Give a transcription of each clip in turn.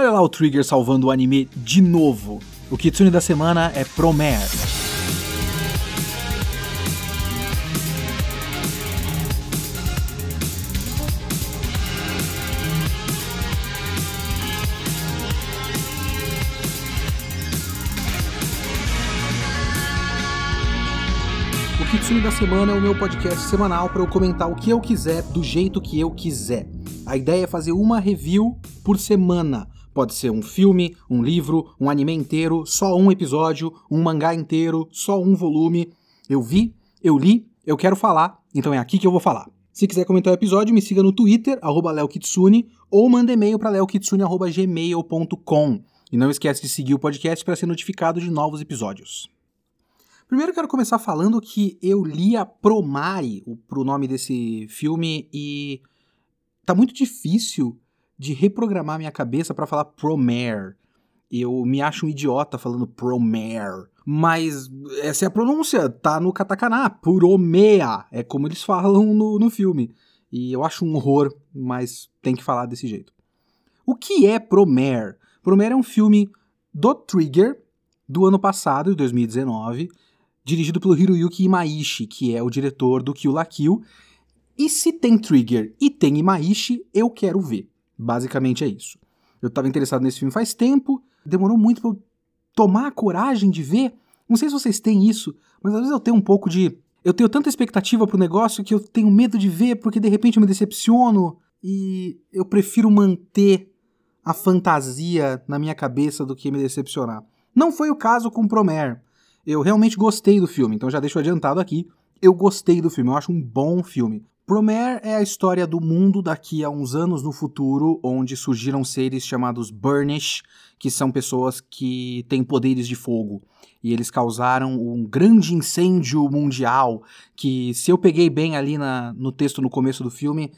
Olha lá o Trigger salvando o anime de novo. O Kitsune da semana é Promare. O Kitsune da semana é o meu podcast semanal para eu comentar o que eu quiser do jeito que eu quiser. A ideia é fazer uma review por semana. Pode ser um filme, um livro, um anime inteiro, só um episódio, um mangá inteiro, só um volume. Eu vi, eu li, eu quero falar, então é aqui que eu vou falar. Se quiser comentar o episódio, me siga no Twitter, arroba leokitsune, ou manda e-mail para leokitsune.gmail.com. E não esquece de seguir o podcast para ser notificado de novos episódios. Primeiro quero começar falando que eu li a Promare, o pro nome desse filme, e tá muito difícil de reprogramar minha cabeça para falar Promare. Eu me acho um idiota falando Promare. Mas essa é a pronúncia, tá no katakana, Promea, é como eles falam no, no filme. E eu acho um horror, mas tem que falar desse jeito. O que é Promare? Promare é um filme do Trigger, do ano passado, de 2019, dirigido pelo Hiroyuki Imaishi, que é o diretor do Kill la Kill. E se tem Trigger e tem Imaishi, eu quero ver. Basicamente é isso. Eu estava interessado nesse filme faz tempo, demorou muito para eu tomar a coragem de ver. Não sei se vocês têm isso, mas às vezes eu tenho um pouco de. Eu tenho tanta expectativa pro negócio que eu tenho medo de ver porque de repente eu me decepciono e eu prefiro manter a fantasia na minha cabeça do que me decepcionar. Não foi o caso com Promare. Eu realmente gostei do filme, então já deixo adiantado aqui. Eu gostei do filme, eu acho um bom filme. Promare é a história do mundo daqui a uns anos no futuro, onde surgiram seres chamados Burnish, que são pessoas que têm poderes de fogo. E eles causaram um grande incêndio mundial, que se eu peguei bem ali na, no texto no começo do filme,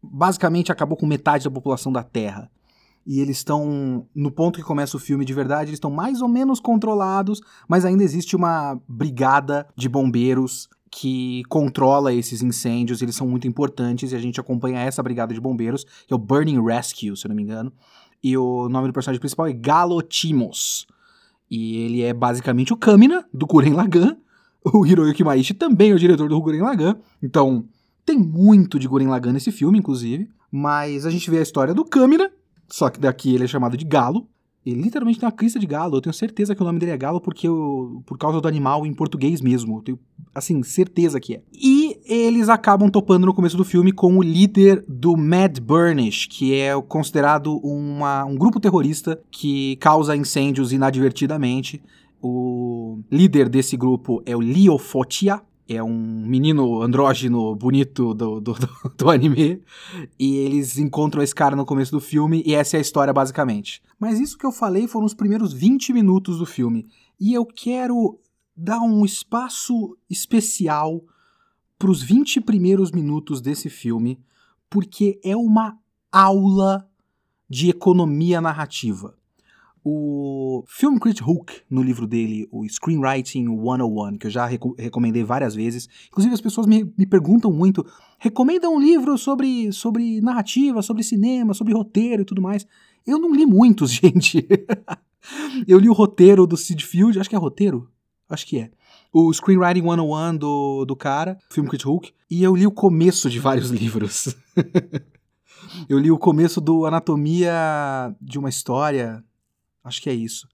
basicamente acabou com metade da população da Terra e eles estão no ponto que começa o filme de verdade, eles estão mais ou menos controlados, mas ainda existe uma brigada de bombeiros que controla esses incêndios, eles são muito importantes e a gente acompanha essa brigada de bombeiros, que é o Burning Rescue, se eu não me engano. E o nome do personagem principal é Galotimos. E ele é basicamente o Kamina do Guren Lagann. O Hiroyuki Maishi também é o diretor do Guren Lagann. Então, tem muito de Guren Lagann nesse filme, inclusive. Mas a gente vê a história do Kamina, só que daqui ele é chamado de Galo. Ele literalmente tem uma crista de galo. Eu tenho certeza que o nome dele é Galo porque eu, por causa do animal em português mesmo. Eu tenho, assim, certeza que é. E eles acabam topando no começo do filme com o líder do Mad Burnish, que é considerado uma, um grupo terrorista que causa incêndios inadvertidamente. O líder desse grupo é o Leo Fotia, é um menino andrógeno bonito do, do, do, do, anime. E eles encontram esse cara no começo do filme, e essa é a história basicamente. Mas isso que eu falei foram os primeiros 20 minutos do filme. E eu quero dar um espaço especial para os 20 primeiros minutos desse filme, porque é uma aula de economia narrativa. O Film Critic Hook, no livro dele, o Screenwriting 101, que eu já reco recomendei várias vezes. Inclusive, as pessoas me, me perguntam muito: recomenda um livro sobre, sobre narrativa, sobre cinema, sobre roteiro e tudo mais. Eu não li muitos, gente. eu li o roteiro do Sid Field, acho que é roteiro? Acho que é. O Screenwriting 101 do, do cara, Film Critic Hook, e eu li o começo de vários livros. eu li o começo do Anatomia de uma História, Acho que é isso.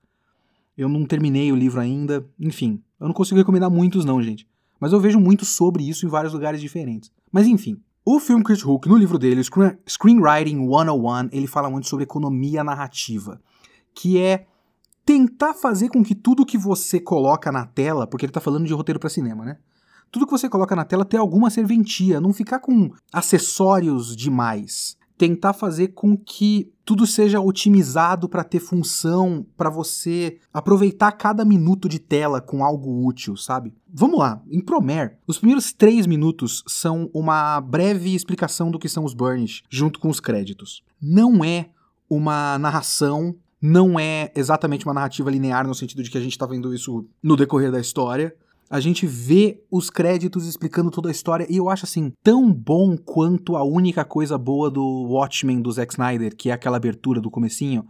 Eu não terminei o livro ainda. Enfim, eu não consigo recomendar muitos, não, gente. Mas eu vejo muito sobre isso em vários lugares diferentes. Mas enfim, o filme Chris Hook, no livro dele, Screenwriting 101, ele fala muito sobre economia narrativa, que é tentar fazer com que tudo que você coloca na tela, porque ele tá falando de roteiro para cinema, né? Tudo que você coloca na tela tem alguma serventia, não ficar com acessórios demais tentar fazer com que tudo seja otimizado para ter função, para você aproveitar cada minuto de tela com algo útil, sabe? Vamos lá, em Promare, os primeiros três minutos são uma breve explicação do que são os Burnish, junto com os créditos. Não é uma narração, não é exatamente uma narrativa linear no sentido de que a gente está vendo isso no decorrer da história. A gente vê os créditos explicando toda a história e eu acho assim tão bom quanto a única coisa boa do Watchmen do Zack Snyder, que é aquela abertura do comecinho,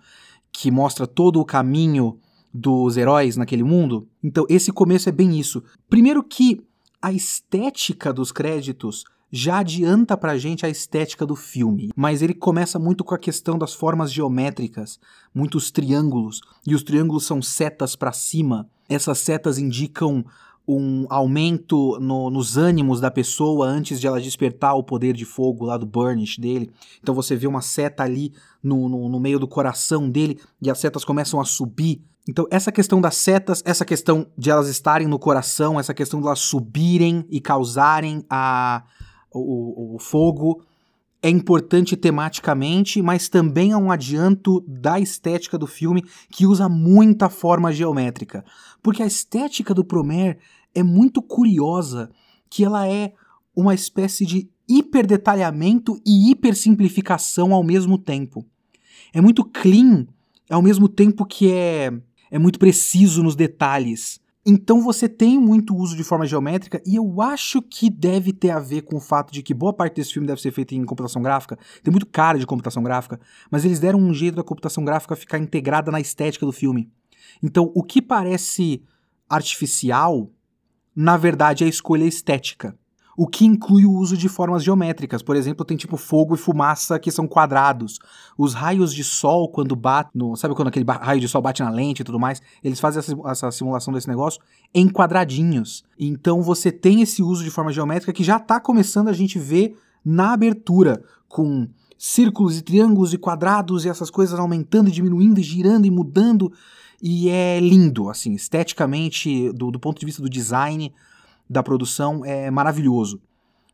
que mostra todo o caminho dos heróis naquele mundo. Então, esse começo é bem isso. Primeiro que a estética dos créditos já adianta pra gente a estética do filme, mas ele começa muito com a questão das formas geométricas, muitos triângulos, e os triângulos são setas para cima. Essas setas indicam um aumento no, nos ânimos da pessoa antes de ela despertar o poder de fogo lá do Burnish dele. Então você vê uma seta ali no, no, no meio do coração dele e as setas começam a subir. Então, essa questão das setas, essa questão de elas estarem no coração, essa questão de elas subirem e causarem a, o, o fogo, é importante tematicamente, mas também é um adianto da estética do filme que usa muita forma geométrica. Porque a estética do Promare é muito curiosa que ela é uma espécie de hiperdetalhamento e hipersimplificação ao mesmo tempo. É muito clean, ao mesmo tempo que é, é muito preciso nos detalhes. Então você tem muito uso de forma geométrica e eu acho que deve ter a ver com o fato de que boa parte desse filme deve ser feita em computação gráfica. Tem muito cara de computação gráfica, mas eles deram um jeito da computação gráfica ficar integrada na estética do filme. Então o que parece artificial na verdade, é a escolha estética. O que inclui o uso de formas geométricas. Por exemplo, tem tipo fogo e fumaça que são quadrados. Os raios de sol, quando bate. No, sabe quando aquele raio de sol bate na lente e tudo mais? Eles fazem essa, essa simulação desse negócio em quadradinhos. Então você tem esse uso de forma geométrica que já está começando a gente ver na abertura, com círculos e triângulos e quadrados e essas coisas aumentando e diminuindo e girando e mudando. E é lindo, assim, esteticamente, do, do ponto de vista do design da produção, é maravilhoso.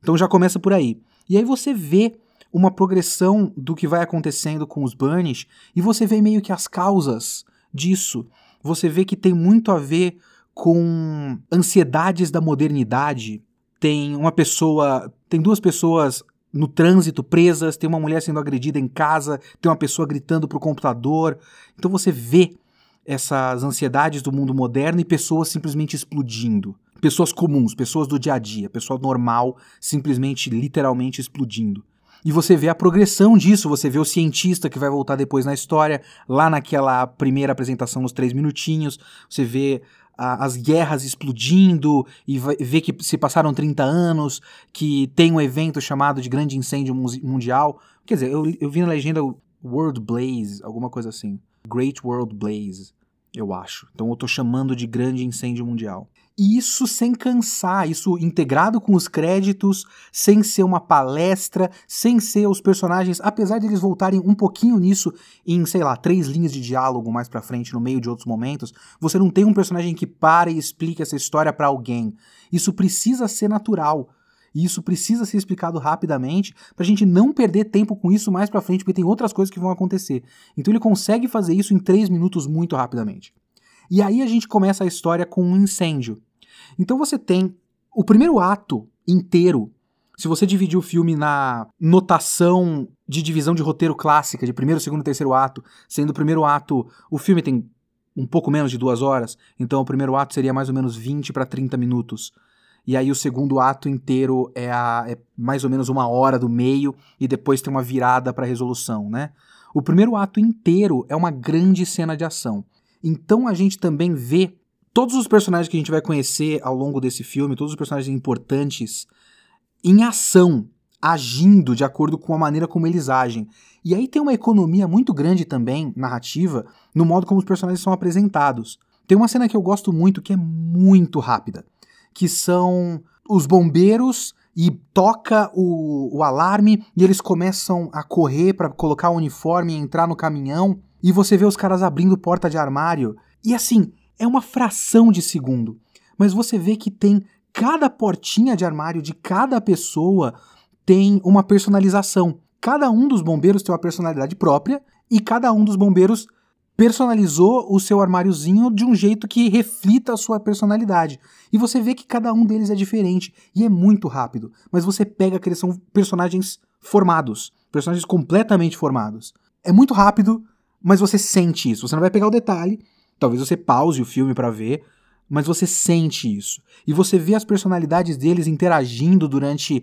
Então já começa por aí. E aí você vê uma progressão do que vai acontecendo com os Burnish e você vê meio que as causas disso. Você vê que tem muito a ver com ansiedades da modernidade. Tem uma pessoa, tem duas pessoas no trânsito presas, tem uma mulher sendo agredida em casa, tem uma pessoa gritando pro computador. Então você vê essas ansiedades do mundo moderno e pessoas simplesmente explodindo. Pessoas comuns, pessoas do dia a dia, pessoa normal, simplesmente, literalmente explodindo. E você vê a progressão disso, você vê o cientista que vai voltar depois na história, lá naquela primeira apresentação nos três minutinhos, você vê as guerras explodindo e vê que se passaram 30 anos, que tem um evento chamado de Grande Incêndio Mundial. Quer dizer, eu, eu vi na legenda World Blaze, alguma coisa assim. Great World Blaze eu acho. Então eu estou chamando de grande incêndio mundial. E isso sem cansar, isso integrado com os créditos, sem ser uma palestra, sem ser os personagens, apesar de eles voltarem um pouquinho nisso em, sei lá, três linhas de diálogo mais pra frente, no meio de outros momentos, você não tem um personagem que para e explica essa história para alguém. Isso precisa ser natural. E isso precisa ser explicado rapidamente para a gente não perder tempo com isso mais para frente, porque tem outras coisas que vão acontecer. Então ele consegue fazer isso em três minutos muito rapidamente. E aí a gente começa a história com um incêndio. Então você tem o primeiro ato inteiro. Se você dividir o filme na notação de divisão de roteiro clássica, de primeiro, segundo e terceiro ato, sendo o primeiro ato, o filme tem um pouco menos de duas horas, então o primeiro ato seria mais ou menos 20 para 30 minutos e aí o segundo ato inteiro é, a, é mais ou menos uma hora do meio, e depois tem uma virada para resolução, né? O primeiro ato inteiro é uma grande cena de ação. Então a gente também vê todos os personagens que a gente vai conhecer ao longo desse filme, todos os personagens importantes, em ação, agindo de acordo com a maneira como eles agem. E aí tem uma economia muito grande também, narrativa, no modo como os personagens são apresentados. Tem uma cena que eu gosto muito que é muito rápida que são os bombeiros e toca o, o alarme e eles começam a correr para colocar o uniforme e entrar no caminhão e você vê os caras abrindo porta de armário e assim é uma fração de segundo, mas você vê que tem cada portinha de armário de cada pessoa tem uma personalização. Cada um dos bombeiros tem uma personalidade própria e cada um dos bombeiros personalizou o seu armáriozinho de um jeito que reflita a sua personalidade. E você vê que cada um deles é diferente e é muito rápido, mas você pega que eles são personagens formados, personagens completamente formados. É muito rápido, mas você sente isso. Você não vai pegar o detalhe, talvez você pause o filme para ver, mas você sente isso. E você vê as personalidades deles interagindo durante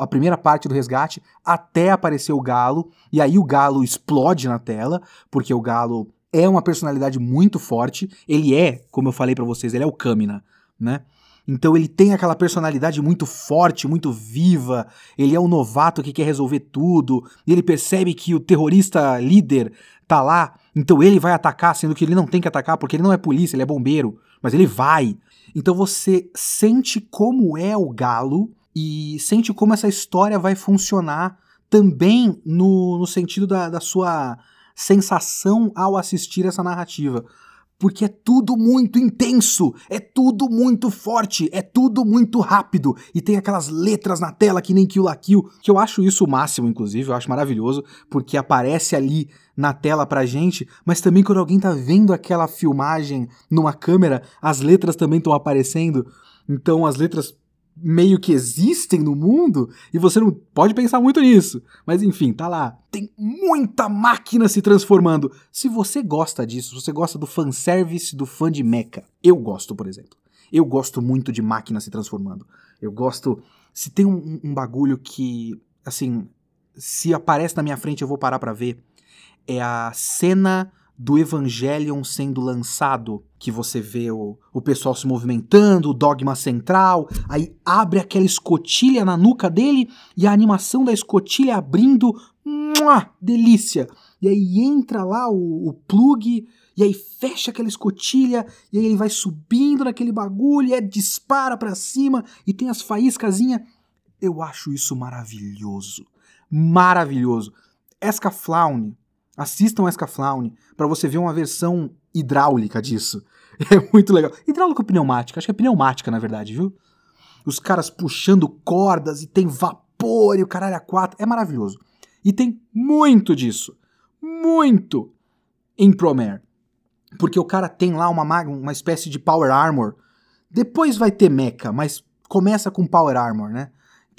a primeira parte do resgate até aparecer o Galo, e aí o Galo explode na tela, porque o Galo é uma personalidade muito forte. Ele é, como eu falei para vocês, ele é o Kamina, né? Então ele tem aquela personalidade muito forte, muito viva. Ele é um novato que quer resolver tudo. Ele percebe que o terrorista líder tá lá, então ele vai atacar, sendo que ele não tem que atacar porque ele não é polícia, ele é bombeiro, mas ele vai. Então você sente como é o galo e sente como essa história vai funcionar também no, no sentido da, da sua sensação ao assistir essa narrativa porque é tudo muito intenso, é tudo muito forte, é tudo muito rápido e tem aquelas letras na tela que nem Kill la Kill, que eu acho isso o máximo, inclusive, eu acho maravilhoso, porque aparece ali na tela pra gente, mas também quando alguém tá vendo aquela filmagem numa câmera, as letras também estão aparecendo. Então as letras meio que existem no mundo e você não pode pensar muito nisso. Mas enfim, tá lá. Tem muita máquina se transformando. Se você gosta disso, se você gosta do fanservice do fã de mecha, eu gosto, por exemplo. Eu gosto muito de máquina se transformando. Eu gosto. Se tem um, um bagulho que, assim, se aparece na minha frente eu vou parar pra ver, é a cena do Evangelion sendo lançado, que você vê o, o pessoal se movimentando, o dogma central, aí abre aquela escotilha na nuca dele e a animação da escotilha abrindo, muah, delícia! E aí entra lá o, o plug, e aí fecha aquela escotilha, e aí ele vai subindo naquele bagulho, e é dispara para cima, e tem as faíscasinhas. Eu acho isso maravilhoso. Maravilhoso. Escaflaune Assistam Escaflaune para você ver uma versão hidráulica disso. É muito legal. Hidráulica ou pneumática? Acho que é pneumática, na verdade, viu? Os caras puxando cordas e tem vapor e o caralho a quatro. É maravilhoso. E tem muito disso. Muito em Promare. Porque o cara tem lá uma, uma espécie de Power Armor. Depois vai ter mecha, mas começa com Power Armor, né?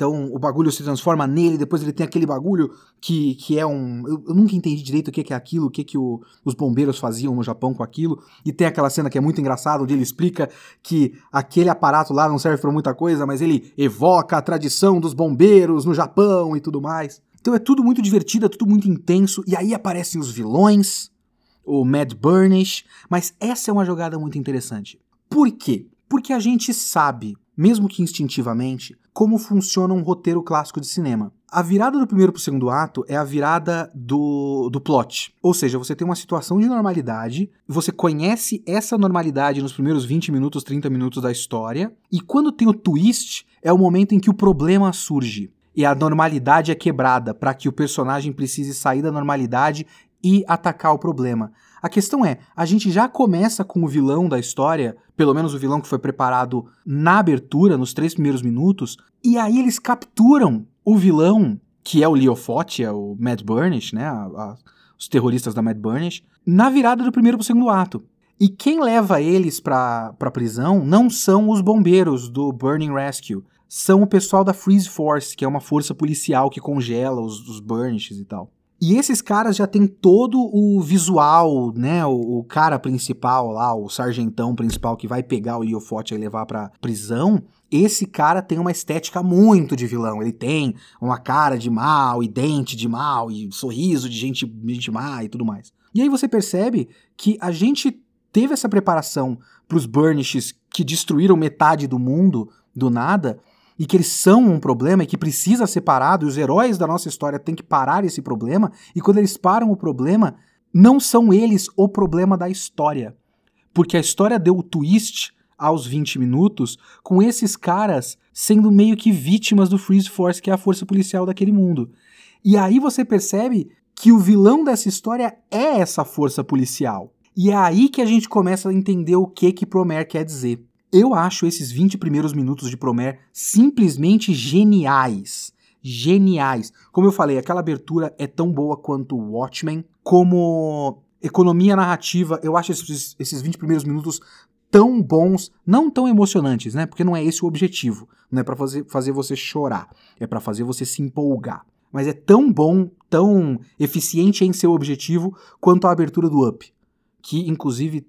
Então o bagulho se transforma nele, depois ele tem aquele bagulho que, que é um. Eu, eu nunca entendi direito o que, que é aquilo, o que, que o, os bombeiros faziam no Japão com aquilo. E tem aquela cena que é muito engraçada, onde ele explica que aquele aparato lá não serve para muita coisa, mas ele evoca a tradição dos bombeiros no Japão e tudo mais. Então é tudo muito divertido, é tudo muito intenso, e aí aparecem os vilões, o Mad Burnish, mas essa é uma jogada muito interessante. Por quê? Porque a gente sabe, mesmo que instintivamente, como funciona um roteiro clássico de cinema. A virada do primeiro para o segundo ato é a virada do, do plot. Ou seja, você tem uma situação de normalidade, você conhece essa normalidade nos primeiros 20 minutos, 30 minutos da história, e quando tem o twist, é o momento em que o problema surge. E a normalidade é quebrada para que o personagem precise sair da normalidade e atacar o problema. A questão é, a gente já começa com o vilão da história, pelo menos o vilão que foi preparado na abertura, nos três primeiros minutos, e aí eles capturam o vilão, que é o Leo Fott, é o Mad Burnish, né, a, a, os terroristas da Mad Burnish, na virada do primeiro para o segundo ato. E quem leva eles para a prisão não são os bombeiros do Burning Rescue, são o pessoal da Freeze Force, que é uma força policial que congela os, os Burnishes e tal. E esses caras já tem todo o visual, né? O, o, cara principal lá, o sargentão principal que vai pegar o Iofote e levar pra prisão. Esse cara tem uma estética muito de vilão. Ele tem uma cara de mal, e dente de mal, e sorriso de gente, gente má e tudo mais. E aí você percebe que a gente teve essa preparação pros Burnishes que destruíram metade do mundo do nada e que eles são um problema e que precisa ser parado, e os heróis da nossa história têm que parar esse problema, e quando eles param o problema, não são eles o problema da história. Porque a história deu o twist aos 20 minutos com esses caras sendo meio que vítimas do Freeze Force, que é a força policial daquele mundo. E aí você percebe que o vilão dessa história é essa força policial. E é aí que a gente começa a entender o que que Promer quer dizer. Eu acho esses 20 primeiros minutos de Promer simplesmente geniais. Geniais. Como eu falei, aquela abertura é tão boa quanto Watchmen. Como economia narrativa, eu acho esses, esses 20 primeiros minutos tão bons, não tão emocionantes, né? Porque não é esse o objetivo. Não é para fazer, fazer você chorar, é para fazer você se empolgar. Mas é tão bom, tão eficiente em seu objetivo quanto a abertura do Up, que inclusive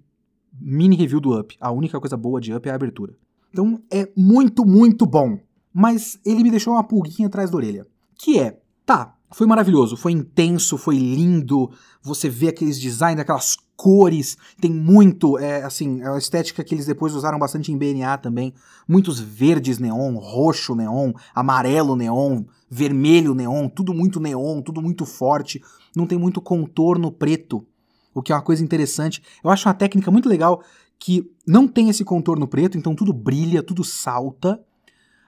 mini review do Up. A única coisa boa de Up é a abertura. Então é muito, muito bom. Mas ele me deixou uma pulguinha atrás da orelha. Que é, tá, foi maravilhoso, foi intenso, foi lindo. Você vê aqueles designs, aquelas cores, tem muito, é, assim, é a estética que eles depois usaram bastante em BNA também. Muitos verdes neon, roxo neon, amarelo neon, vermelho neon, tudo muito neon, tudo muito forte. Não tem muito contorno preto, o que é uma coisa interessante. Eu acho uma técnica muito legal que não tem esse contorno preto, então tudo brilha, tudo salta.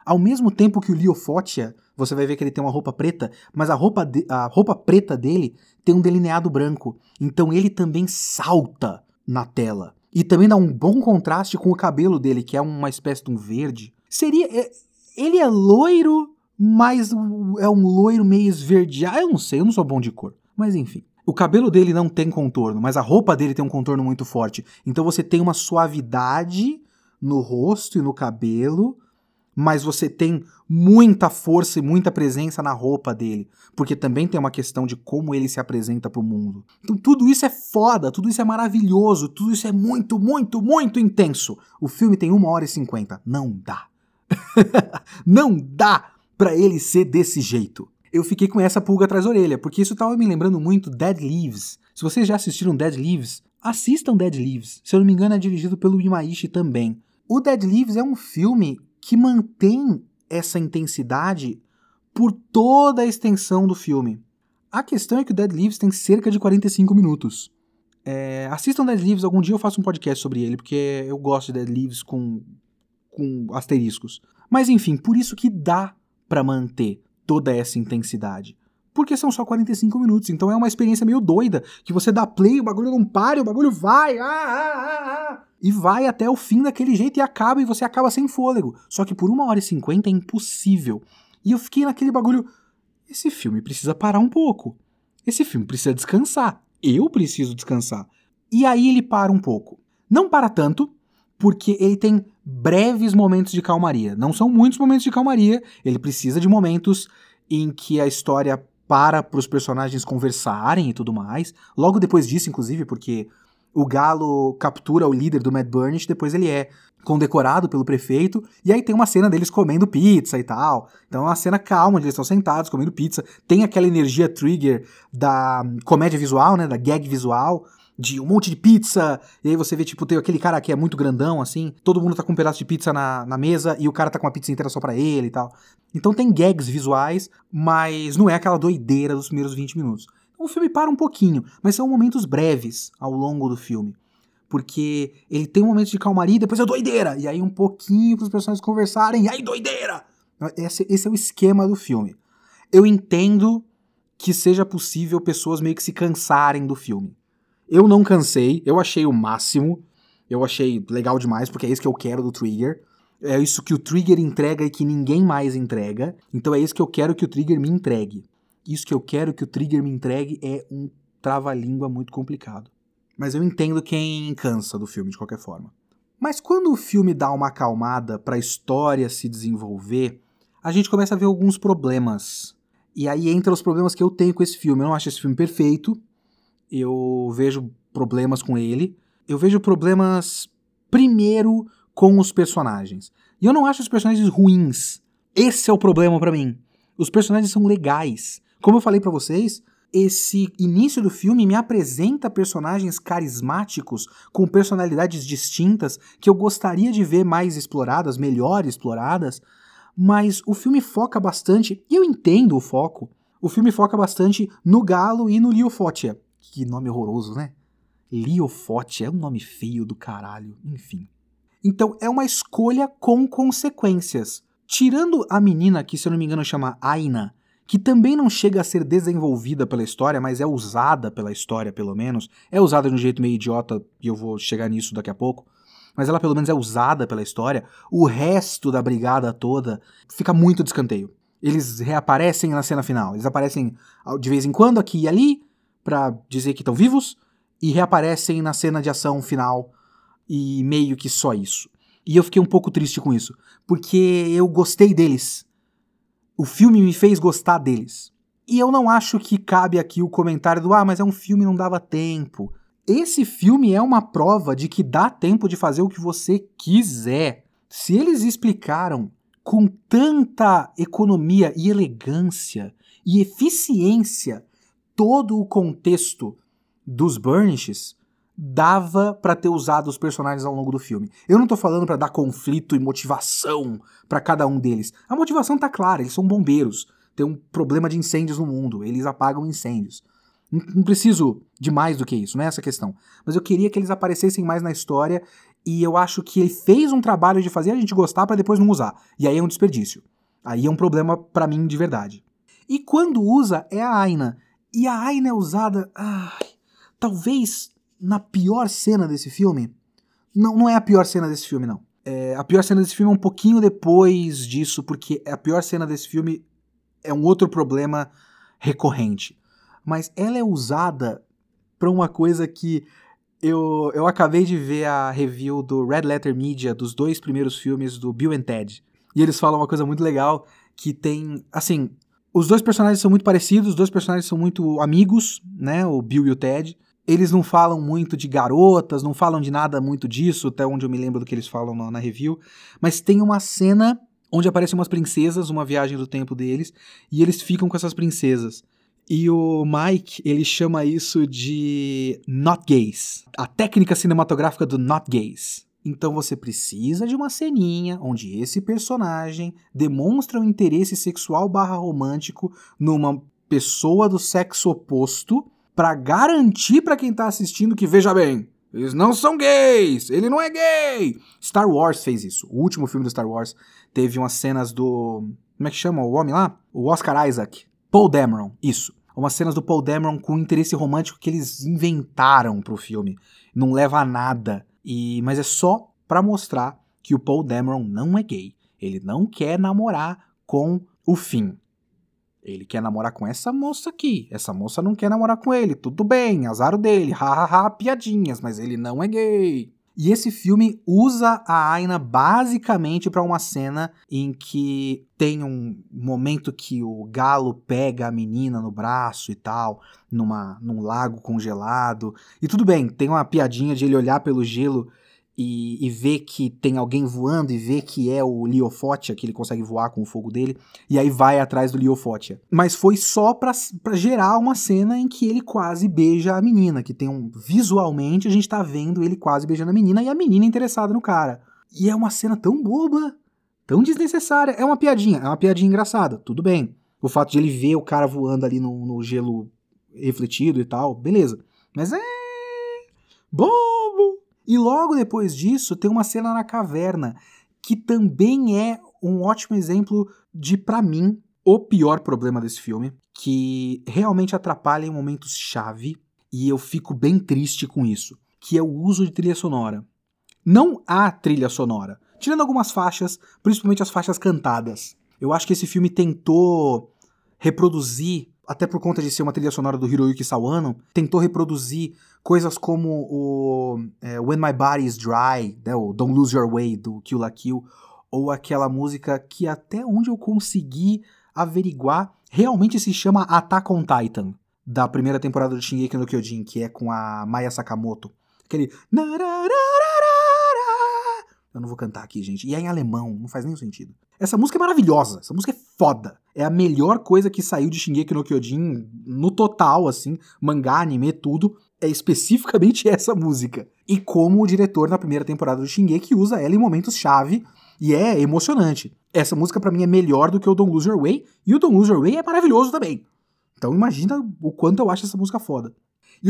Ao mesmo tempo que o Leo Fotia, você vai ver que ele tem uma roupa preta, mas a roupa, de, a roupa preta dele tem um delineado branco. Então ele também salta na tela. E também dá um bom contraste com o cabelo dele, que é uma espécie de um verde. Seria. É, ele é loiro, mas é um loiro meio esverdeado. Eu não sei, eu não sou bom de cor. Mas enfim. O cabelo dele não tem contorno, mas a roupa dele tem um contorno muito forte. Então você tem uma suavidade no rosto e no cabelo, mas você tem muita força e muita presença na roupa dele, porque também tem uma questão de como ele se apresenta para o mundo. Então tudo isso é foda, tudo isso é maravilhoso, tudo isso é muito, muito, muito intenso. O filme tem uma hora e cinquenta, não dá. não dá para ele ser desse jeito eu fiquei com essa pulga atrás da orelha, porque isso estava me lembrando muito Dead Leaves. Se vocês já assistiram Dead Leaves, assistam Dead Leaves. Se eu não me engano, é dirigido pelo Imaishi também. O Dead Leaves é um filme que mantém essa intensidade por toda a extensão do filme. A questão é que o Dead Leaves tem cerca de 45 minutos. É, assistam Dead Leaves, algum dia eu faço um podcast sobre ele, porque eu gosto de Dead Leaves com, com asteriscos. Mas enfim, por isso que dá para manter toda essa intensidade. Porque são só 45 minutos, então é uma experiência meio doida, que você dá play, o bagulho não para, o bagulho vai, ah, ah, ah, ah, e vai até o fim daquele jeito e acaba, e você acaba sem fôlego. Só que por uma hora e cinquenta é impossível. E eu fiquei naquele bagulho, esse filme precisa parar um pouco. Esse filme precisa descansar. Eu preciso descansar. E aí ele para um pouco. Não para tanto, porque ele tem breves momentos de calmaria. Não são muitos momentos de calmaria, ele precisa de momentos em que a história para para os personagens conversarem e tudo mais. Logo depois disso, inclusive, porque o Galo captura o líder do Mad Burnish, depois ele é condecorado pelo prefeito, e aí tem uma cena deles comendo pizza e tal. Então é uma cena calma, eles estão sentados comendo pizza. Tem aquela energia trigger da comédia visual, né, da gag visual, de um monte de pizza, e aí você vê, tipo, tem aquele cara que é muito grandão, assim, todo mundo tá com um pedaço de pizza na, na mesa e o cara tá com uma pizza inteira só para ele e tal. Então tem gags visuais, mas não é aquela doideira dos primeiros 20 minutos. O filme para um pouquinho, mas são momentos breves ao longo do filme. Porque ele tem um momento de calmaria e depois é doideira. E aí um pouquinho para os personagens conversarem, e aí doideira! Esse, esse é o esquema do filme. Eu entendo que seja possível pessoas meio que se cansarem do filme. Eu não cansei, eu achei o máximo. Eu achei legal demais, porque é isso que eu quero do Trigger. É isso que o Trigger entrega e que ninguém mais entrega. Então é isso que eu quero que o Trigger me entregue. Isso que eu quero que o Trigger me entregue é um trava-língua muito complicado. Mas eu entendo quem cansa do filme de qualquer forma. Mas quando o filme dá uma acalmada para a história se desenvolver, a gente começa a ver alguns problemas. E aí entra os problemas que eu tenho com esse filme. Eu não acho esse filme perfeito, eu vejo problemas com ele. Eu vejo problemas, primeiro, com os personagens. E eu não acho os personagens ruins. Esse é o problema para mim. Os personagens são legais. Como eu falei para vocês, esse início do filme me apresenta personagens carismáticos com personalidades distintas que eu gostaria de ver mais exploradas, melhor exploradas, mas o filme foca bastante, e eu entendo o foco, o filme foca bastante no Galo e no Leo Fotia, que nome horroroso, né? Liofote é um nome feio do caralho, enfim. Então é uma escolha com consequências. Tirando a menina, que se eu não me engano chama Aina, que também não chega a ser desenvolvida pela história, mas é usada pela história, pelo menos. É usada de um jeito meio idiota, e eu vou chegar nisso daqui a pouco. Mas ela pelo menos é usada pela história. O resto da brigada toda fica muito de escanteio. Eles reaparecem na cena final. Eles aparecem de vez em quando aqui e ali, para dizer que estão vivos e reaparecem na cena de ação final e meio que só isso. E eu fiquei um pouco triste com isso, porque eu gostei deles. O filme me fez gostar deles. E eu não acho que cabe aqui o comentário do ah, mas é um filme não dava tempo. Esse filme é uma prova de que dá tempo de fazer o que você quiser. Se eles explicaram com tanta economia e elegância e eficiência todo o contexto dos Burnishes, dava para ter usado os personagens ao longo do filme. Eu não tô falando para dar conflito e motivação para cada um deles. A motivação tá clara, eles são bombeiros. Tem um problema de incêndios no mundo, eles apagam incêndios. Não, não preciso de mais do que isso, não é essa questão. Mas eu queria que eles aparecessem mais na história e eu acho que ele fez um trabalho de fazer a gente gostar para depois não usar. E aí é um desperdício. Aí é um problema para mim de verdade. E quando usa é a Aina. E a Aina é usada, talvez na pior cena desse filme. Não, não é a pior cena desse filme, não. É, a pior cena desse filme é um pouquinho depois disso, porque a pior cena desse filme é um outro problema recorrente. Mas ela é usada para uma coisa que eu, eu acabei de ver a review do Red Letter Media dos dois primeiros filmes do Bill and Ted. E eles falam uma coisa muito legal que tem, assim, os dois personagens são muito parecidos, os dois personagens são muito amigos, né, o Bill e o Ted. Eles não falam muito de garotas, não falam de nada muito disso, até onde eu me lembro do que eles falam na, na review. Mas tem uma cena onde aparecem umas princesas, uma viagem do tempo deles, e eles ficam com essas princesas. E o Mike, ele chama isso de not gays, a técnica cinematográfica do not gays. Então você precisa de uma ceninha onde esse personagem demonstra um interesse sexual barra romântico numa pessoa do sexo oposto para garantir para quem tá assistindo que veja bem, eles não são gays, ele não é gay. Star Wars fez isso. O último filme do Star Wars teve umas cenas do como é que chama o homem lá? O Oscar Isaac. Paul Dameron, isso. Umas cenas do Paul Dameron com interesse romântico que eles inventaram pro filme. Não leva a nada. E mas é só para mostrar que o Paul Dameron não é gay. Ele não quer namorar com o Finn. Ele quer namorar com essa moça aqui. Essa moça não quer namorar com ele. Tudo bem, azar dele. Hahaha, piadinhas, mas ele não é gay. E esse filme usa a Aina basicamente para uma cena em que tem um momento que o galo pega a menina no braço e tal, numa, num lago congelado. E tudo bem, tem uma piadinha de ele olhar pelo gelo e, e ver que tem alguém voando e ver que é o Liofotia, que ele consegue voar com o fogo dele, e aí vai atrás do Liofotia. Mas foi só pra, pra gerar uma cena em que ele quase beija a menina, que tem um. Visualmente a gente tá vendo ele quase beijando a menina e a menina interessada no cara. E é uma cena tão boba, tão desnecessária. É uma piadinha, é uma piadinha engraçada, tudo bem. O fato de ele ver o cara voando ali no, no gelo refletido e tal, beleza. Mas é. bobo! E logo depois disso tem uma cena na caverna, que também é um ótimo exemplo de, para mim, o pior problema desse filme, que realmente atrapalha em momentos chave, e eu fico bem triste com isso, que é o uso de trilha sonora. Não há trilha sonora, tirando algumas faixas, principalmente as faixas cantadas. Eu acho que esse filme tentou reproduzir até por conta de ser uma trilha sonora do Hiroyuki Sawano, tentou reproduzir coisas como o é, When My Body Is Dry, né, o Don't Lose Your Way, do Kill La Kill, ou aquela música que até onde eu consegui averiguar, realmente se chama Attack on Titan, da primeira temporada do Shingeki no Kyojin, que é com a Maya Sakamoto. Aquele... Eu não vou cantar aqui, gente. E é em alemão, não faz nenhum sentido. Essa música é maravilhosa, essa música é foda. É a melhor coisa que saiu de Shingeki no Kyojin no total, assim, mangá, anime, tudo. É especificamente essa música. E como o diretor na primeira temporada do Shingeki usa ela em momentos chave e é emocionante. Essa música para mim é melhor do que o Don't Lose Your Way e o Don't Lose Your Way é maravilhoso também. Então imagina o quanto eu acho essa música foda.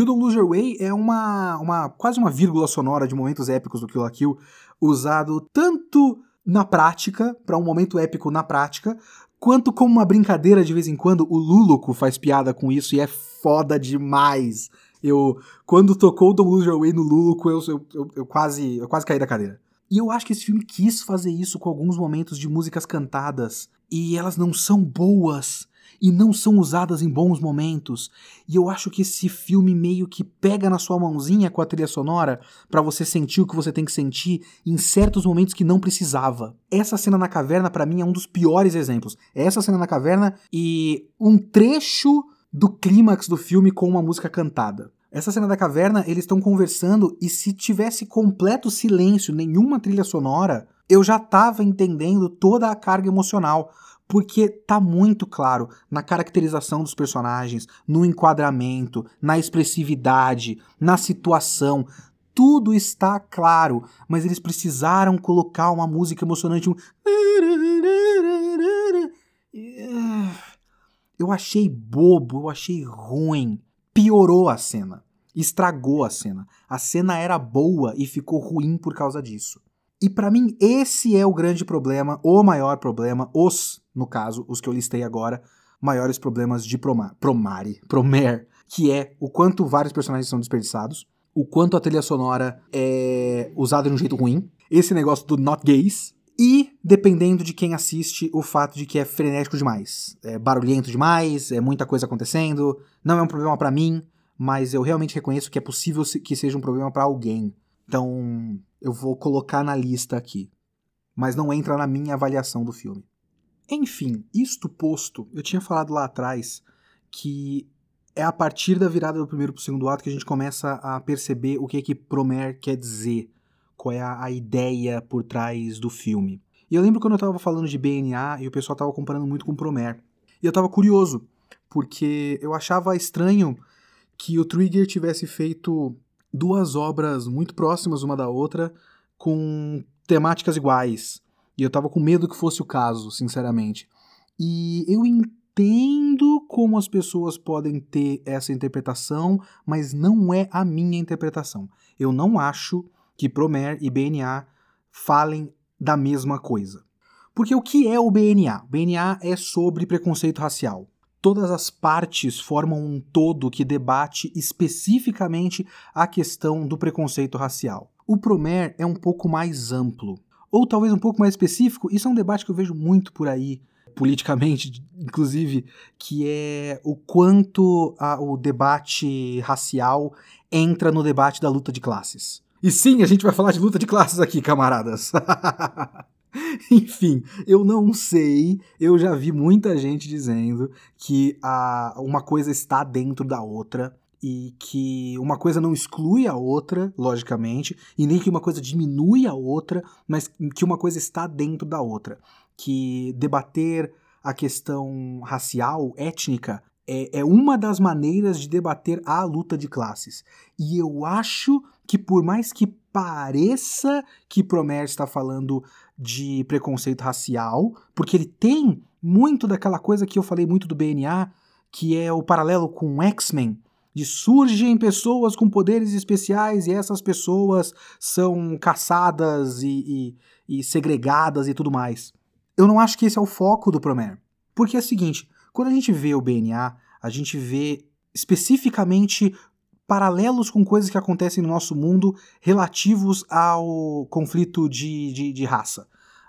O Don't Lose Your Way é uma, uma quase uma vírgula sonora de momentos épicos do Kill la Kill, usado tanto na prática, para um momento épico na prática, quanto como uma brincadeira de vez em quando. O Luluco faz piada com isso e é foda demais. Eu, quando tocou o Don't Lose Your Way no Luluco, eu, eu, eu, eu, quase, eu quase caí da cadeira. E eu acho que esse filme quis fazer isso com alguns momentos de músicas cantadas. E elas não são boas e não são usadas em bons momentos. E eu acho que esse filme meio que pega na sua mãozinha com a trilha sonora para você sentir o que você tem que sentir em certos momentos que não precisava. Essa cena na caverna para mim é um dos piores exemplos. Essa cena na caverna e um trecho do clímax do filme com uma música cantada. Essa cena da caverna, eles estão conversando e se tivesse completo silêncio, nenhuma trilha sonora, eu já tava entendendo toda a carga emocional, porque tá muito claro na caracterização dos personagens, no enquadramento, na expressividade, na situação. Tudo está claro, mas eles precisaram colocar uma música emocionante, um eu achei bobo, eu achei ruim. Piorou a cena. Estragou a cena. A cena era boa e ficou ruim por causa disso. E para mim, esse é o grande problema, o maior problema, os, no caso, os que eu listei agora, maiores problemas de Promar, Promare, Promer, que é o quanto vários personagens são desperdiçados, o quanto a trilha sonora é usada de um jeito ruim, esse negócio do not gays, e, dependendo de quem assiste, o fato de que é frenético demais. É barulhento demais, é muita coisa acontecendo. Não é um problema para mim, mas eu realmente reconheço que é possível que seja um problema para alguém. Então, eu vou colocar na lista aqui. Mas não entra na minha avaliação do filme. Enfim, isto posto, eu tinha falado lá atrás que é a partir da virada do primeiro para o segundo ato que a gente começa a perceber o que é que Promer quer dizer qual é a, a ideia por trás do filme. E eu lembro quando eu tava falando de BNA e o pessoal tava comparando muito com Promer. E eu tava curioso, porque eu achava estranho que o Trigger tivesse feito duas obras muito próximas uma da outra, com temáticas iguais. E eu tava com medo que fosse o caso, sinceramente. E eu entendo como as pessoas podem ter essa interpretação, mas não é a minha interpretação. Eu não acho que Promer e BNA falem da mesma coisa. Porque o que é o BNA? BNA é sobre preconceito racial. Todas as partes formam um todo que debate especificamente a questão do preconceito racial. O Promer é um pouco mais amplo, ou talvez um pouco mais específico. Isso é um debate que eu vejo muito por aí, politicamente, inclusive, que é o quanto a, o debate racial entra no debate da luta de classes. E sim, a gente vai falar de luta de classes aqui, camaradas. Enfim, eu não sei. Eu já vi muita gente dizendo que a, uma coisa está dentro da outra e que uma coisa não exclui a outra, logicamente, e nem que uma coisa diminui a outra, mas que uma coisa está dentro da outra. Que debater a questão racial, étnica, é, é uma das maneiras de debater a luta de classes. E eu acho que, por mais que pareça que Promer está falando de preconceito racial, porque ele tem muito daquela coisa que eu falei muito do BNA, que é o paralelo com X-Men, de surgem pessoas com poderes especiais e essas pessoas são caçadas e, e, e segregadas e tudo mais. Eu não acho que esse é o foco do Promer. Porque é o seguinte, quando a gente vê o BNA, a gente vê especificamente paralelos com coisas que acontecem no nosso mundo relativos ao conflito de, de, de raça.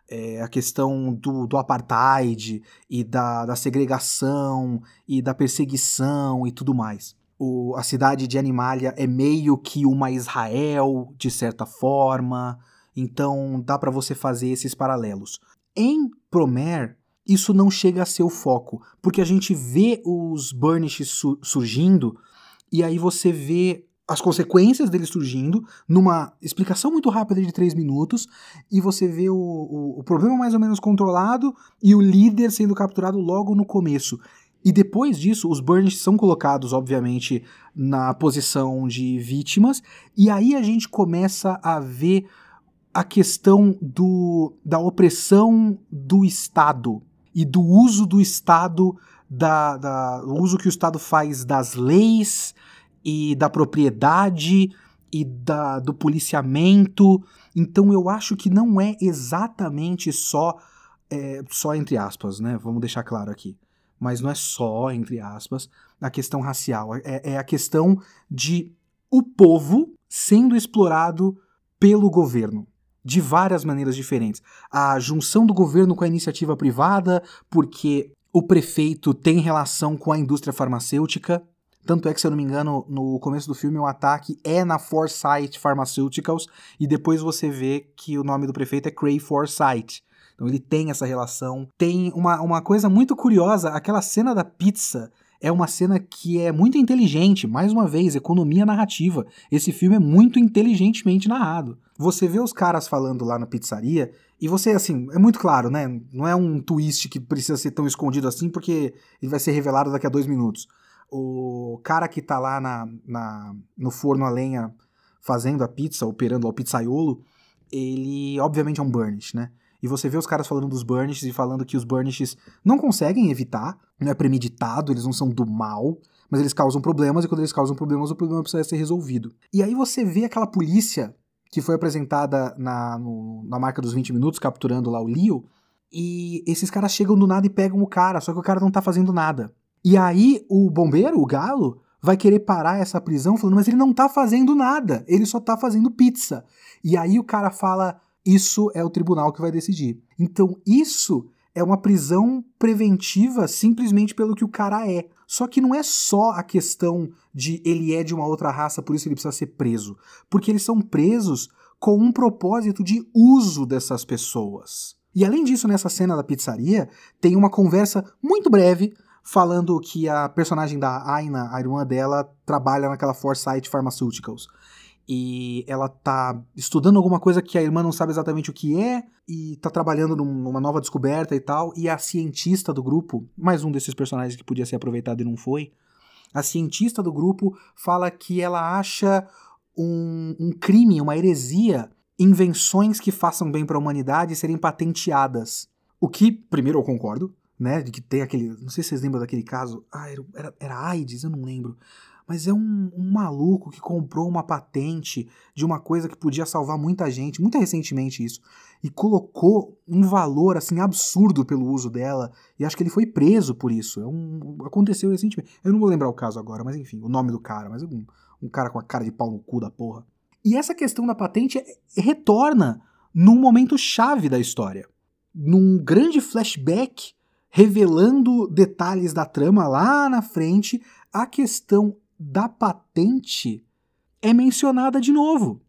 É, a questão do, do apartheid e da, da, segregação e da perseguição e tudo mais. O, a cidade de Animalia é meio que uma Israel, de certa forma, então dá para você fazer esses paralelos. Em Promer, isso não chega a ser o foco, porque a gente vê os burnishes su surgindo e aí você vê as consequências deles surgindo numa explicação muito rápida de três minutos e você vê o, o, o problema mais ou menos controlado e o líder sendo capturado logo no começo. E depois disso, os Burnish são colocados, obviamente, na posição de vítimas, e aí a gente começa a ver a questão do, da opressão do Estado e do uso do Estado, da, da, uso que o Estado faz das leis e da propriedade e da, do policiamento. Então eu acho que não é exatamente só, é, só entre aspas, né? Vamos deixar claro aqui. Mas não é só, entre aspas, a questão racial. É, é a questão de o povo sendo explorado pelo governo de várias maneiras diferentes. A junção do governo com a iniciativa privada, porque o prefeito tem relação com a indústria farmacêutica. Tanto é que, se eu não me engano, no começo do filme o ataque é na Foresight Pharmaceuticals e depois você vê que o nome do prefeito é Cray Foresight. Então ele tem essa relação. Tem uma, uma coisa muito curiosa, aquela cena da pizza é uma cena que é muito inteligente, mais uma vez, economia narrativa. Esse filme é muito inteligentemente narrado. Você vê os caras falando lá na pizzaria e você, assim, é muito claro, né? Não é um twist que precisa ser tão escondido assim, porque ele vai ser revelado daqui a dois minutos. O cara que tá lá na, na no forno a lenha fazendo a pizza, operando lá o pizzaiolo, ele obviamente é um burnish, né? E você vê os caras falando dos burnishes e falando que os burnishes não conseguem evitar, não é premeditado, eles não são do mal, mas eles causam problemas e quando eles causam problemas, o problema precisa ser resolvido. E aí você vê aquela polícia que foi apresentada na, no, na marca dos 20 minutos, capturando lá o Leo, e esses caras chegam do nada e pegam o cara, só que o cara não tá fazendo nada. E aí o bombeiro, o galo, vai querer parar essa prisão falando, mas ele não tá fazendo nada, ele só tá fazendo pizza. E aí o cara fala, isso é o tribunal que vai decidir. Então isso é uma prisão preventiva simplesmente pelo que o cara é. Só que não é só a questão de ele é de uma outra raça, por isso ele precisa ser preso. Porque eles são presos com um propósito de uso dessas pessoas. E além disso, nessa cena da pizzaria, tem uma conversa muito breve falando que a personagem da Aina, a irmã dela, trabalha naquela Foresight Pharmaceuticals e ela tá estudando alguma coisa que a irmã não sabe exatamente o que é e tá trabalhando numa nova descoberta e tal, e a cientista do grupo, mais um desses personagens que podia ser aproveitado e não foi, a cientista do grupo fala que ela acha um, um crime, uma heresia, invenções que façam bem para a humanidade serem patenteadas. O que, primeiro, eu concordo, né, de que tem aquele, não sei se vocês lembram daquele caso, ah, era, era, era AIDS, eu não lembro, mas é um, um, maluco que comprou uma patente de uma coisa que podia salvar muita gente, muito recentemente isso, e colocou um valor assim absurdo pelo uso dela, e acho que ele foi preso por isso. É um, aconteceu recentemente. Eu não vou lembrar o caso agora, mas enfim, o nome do cara, mas um, um cara com a cara de pau no cu da porra. E essa questão da patente retorna num momento chave da história. Num grande flashback revelando detalhes da trama lá na frente, a questão da patente é mencionada de novo.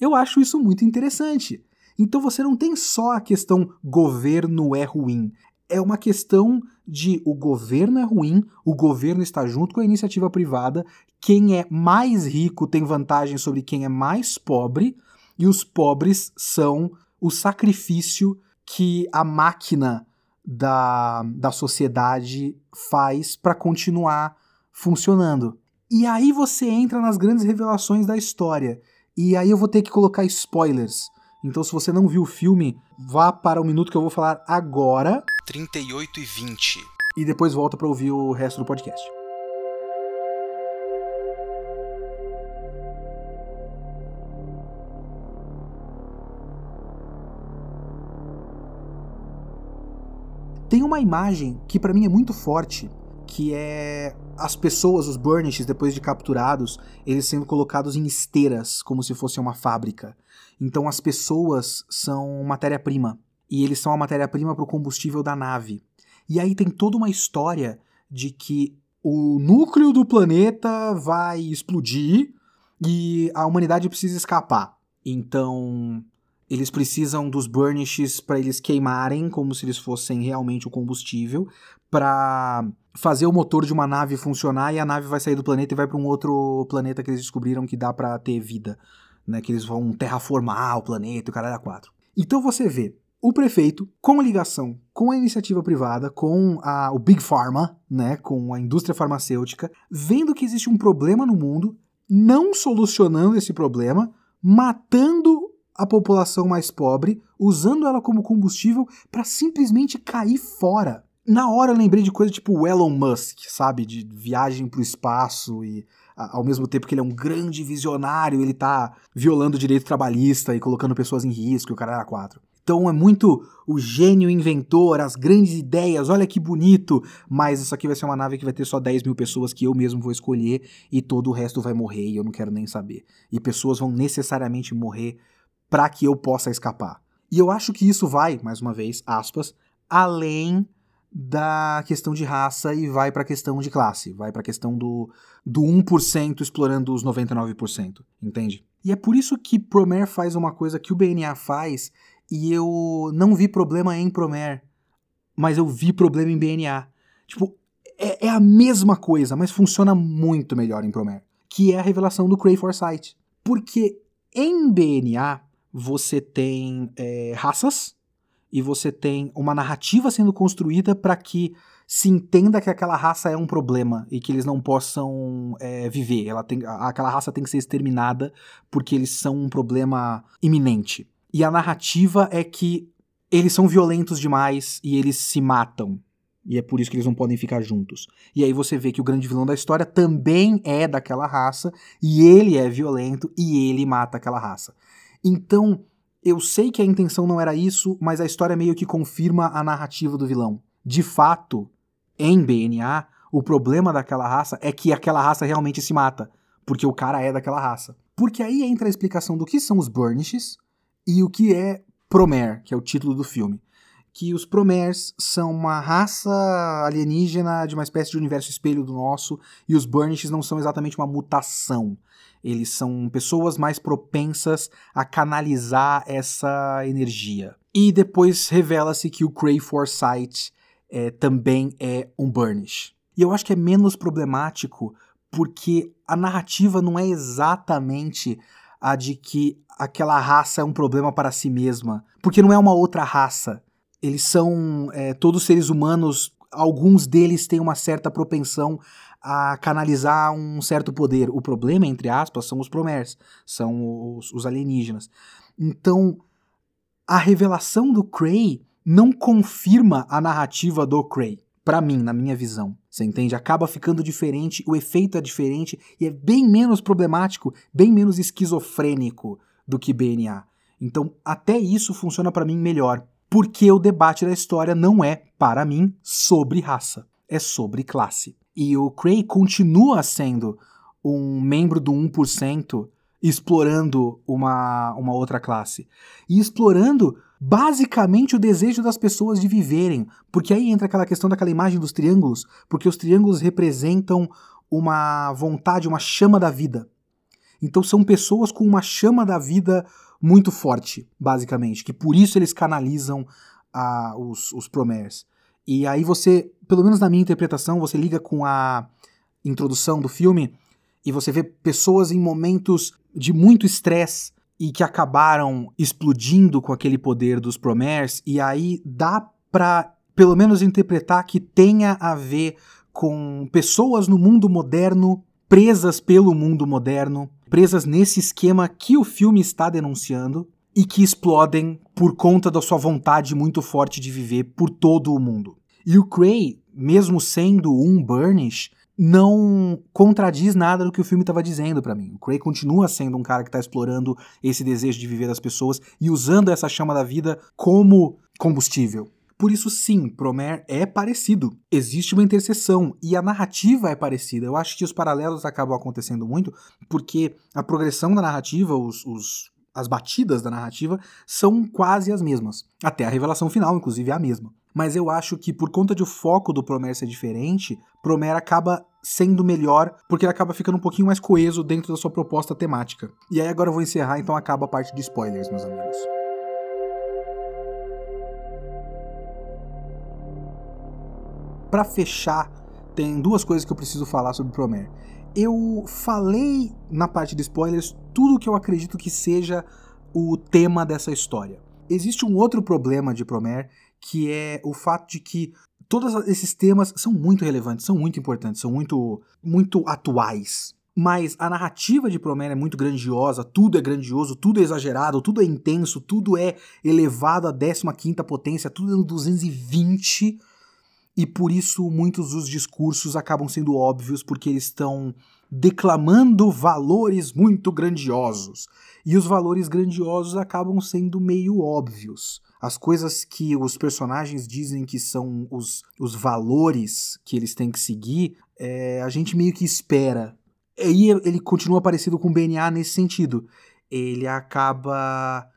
Eu acho isso muito interessante. Então você não tem só a questão governo é ruim. É uma questão de o governo é ruim, o governo está junto com a iniciativa privada, quem é mais rico tem vantagem sobre quem é mais pobre, e os pobres são o sacrifício que a máquina da, da sociedade faz para continuar funcionando. E aí você entra nas grandes revelações da história. E aí eu vou ter que colocar spoilers. Então, se você não viu o filme, vá para o minuto que eu vou falar agora. 38 e 20. E depois volta para ouvir o resto do podcast. Tem uma imagem que para mim é muito forte, que é as pessoas, os burnishes, depois de capturados, eles sendo colocados em esteiras, como se fosse uma fábrica. Então as pessoas são matéria-prima. E eles são a matéria-prima para o combustível da nave. E aí tem toda uma história de que o núcleo do planeta vai explodir e a humanidade precisa escapar. Então, eles precisam dos burnishes para eles queimarem como se eles fossem realmente o combustível para fazer o motor de uma nave funcionar e a nave vai sair do planeta e vai para um outro planeta que eles descobriram que dá para ter vida, né? Que eles vão terraformar o planeta, o caralho a quatro. Então você vê o prefeito com ligação com a iniciativa privada, com a, o Big Pharma, né, com a indústria farmacêutica, vendo que existe um problema no mundo, não solucionando esse problema, matando a população mais pobre, usando ela como combustível para simplesmente cair fora na hora eu lembrei de coisa tipo o Elon Musk, sabe? De viagem pro espaço e ao mesmo tempo que ele é um grande visionário, ele tá violando o direito trabalhista e colocando pessoas em risco, e o cara era quatro. Então é muito o gênio inventor, as grandes ideias, olha que bonito, mas isso aqui vai ser uma nave que vai ter só 10 mil pessoas que eu mesmo vou escolher e todo o resto vai morrer e eu não quero nem saber. E pessoas vão necessariamente morrer para que eu possa escapar. E eu acho que isso vai, mais uma vez, aspas, além da questão de raça e vai para a questão de classe, vai para a questão do, do 1% explorando os 99%, entende? E é por isso que Promare faz uma coisa que o BNA faz e eu não vi problema em Promare, mas eu vi problema em BNA. Tipo, é, é a mesma coisa, mas funciona muito melhor em Promare, que é a revelação do Cray Foresight. Porque em BNA você tem é, raças e você tem uma narrativa sendo construída para que se entenda que aquela raça é um problema e que eles não possam é, viver. Ela tem, aquela raça tem que ser exterminada porque eles são um problema iminente. E a narrativa é que eles são violentos demais e eles se matam. E é por isso que eles não podem ficar juntos. E aí você vê que o grande vilão da história também é daquela raça, e ele é violento e ele mata aquela raça. Então, eu sei que a intenção não era isso, mas a história meio que confirma a narrativa do vilão. De fato, em BNA, o problema daquela raça é que aquela raça realmente se mata, porque o cara é daquela raça. Porque aí entra a explicação do que são os Burnishes e o que é Promare, que é o título do filme que os Promers são uma raça alienígena de uma espécie de universo espelho do nosso, e os Burnishes não são exatamente uma mutação. Eles são pessoas mais propensas a canalizar essa energia. E depois revela-se que o Cray Foresight é, também é um Burnish. E eu acho que é menos problemático porque a narrativa não é exatamente a de que aquela raça é um problema para si mesma, porque não é uma outra raça eles são é, todos seres humanos, alguns deles têm uma certa propensão a canalizar um certo poder. O problema, entre aspas, são os Promers, são os, os alienígenas. Então, a revelação do Cray não confirma a narrativa do Cray. Para mim, na minha visão, você entende? Acaba ficando diferente, o efeito é diferente e é bem menos problemático, bem menos esquizofrênico do que BNA. Então, até isso funciona para mim melhor porque o debate da história não é, para mim, sobre raça, é sobre classe. E o Cray continua sendo um membro do 1% explorando uma, uma outra classe. E explorando basicamente o desejo das pessoas de viverem. Porque aí entra aquela questão daquela imagem dos triângulos, porque os triângulos representam uma vontade, uma chama da vida. Então são pessoas com uma chama da vida muito forte, basicamente, que por isso eles canalizam a, os, os Promers. E aí você, pelo menos na minha interpretação, você liga com a introdução do filme e você vê pessoas em momentos de muito estresse e que acabaram explodindo com aquele poder dos Promers, e aí dá pra, pelo menos, interpretar que tenha a ver com pessoas no mundo moderno presas pelo mundo moderno, presas nesse esquema que o filme está denunciando e que explodem por conta da sua vontade muito forte de viver por todo o mundo. E o Cray, mesmo sendo um Burnish, não contradiz nada do que o filme estava dizendo para mim. O Cray continua sendo um cara que está explorando esse desejo de viver das pessoas e usando essa chama da vida como combustível. Por isso, sim, Promare é parecido. Existe uma interseção e a narrativa é parecida. Eu acho que os paralelos acabam acontecendo muito porque a progressão da narrativa, os, os as batidas da narrativa são quase as mesmas. Até a revelação final, inclusive, é a mesma. Mas eu acho que por conta de o foco do Promare ser diferente, Promare acaba sendo melhor porque ele acaba ficando um pouquinho mais coeso dentro da sua proposta temática. E aí agora eu vou encerrar, então acaba a parte de spoilers, meus amigos. para fechar, tem duas coisas que eu preciso falar sobre Promare. Eu falei na parte de spoilers tudo que eu acredito que seja o tema dessa história. Existe um outro problema de Promare, que é o fato de que todos esses temas são muito relevantes, são muito importantes, são muito, muito atuais. Mas a narrativa de Promare é muito grandiosa, tudo é grandioso, tudo é exagerado, tudo é intenso, tudo é elevado à 15 potência, tudo é no 220 e por isso muitos dos discursos acabam sendo óbvios porque eles estão declamando valores muito grandiosos. E os valores grandiosos acabam sendo meio óbvios. As coisas que os personagens dizem que são os, os valores que eles têm que seguir, é, a gente meio que espera. E ele continua parecido com o BNA nesse sentido. Ele acaba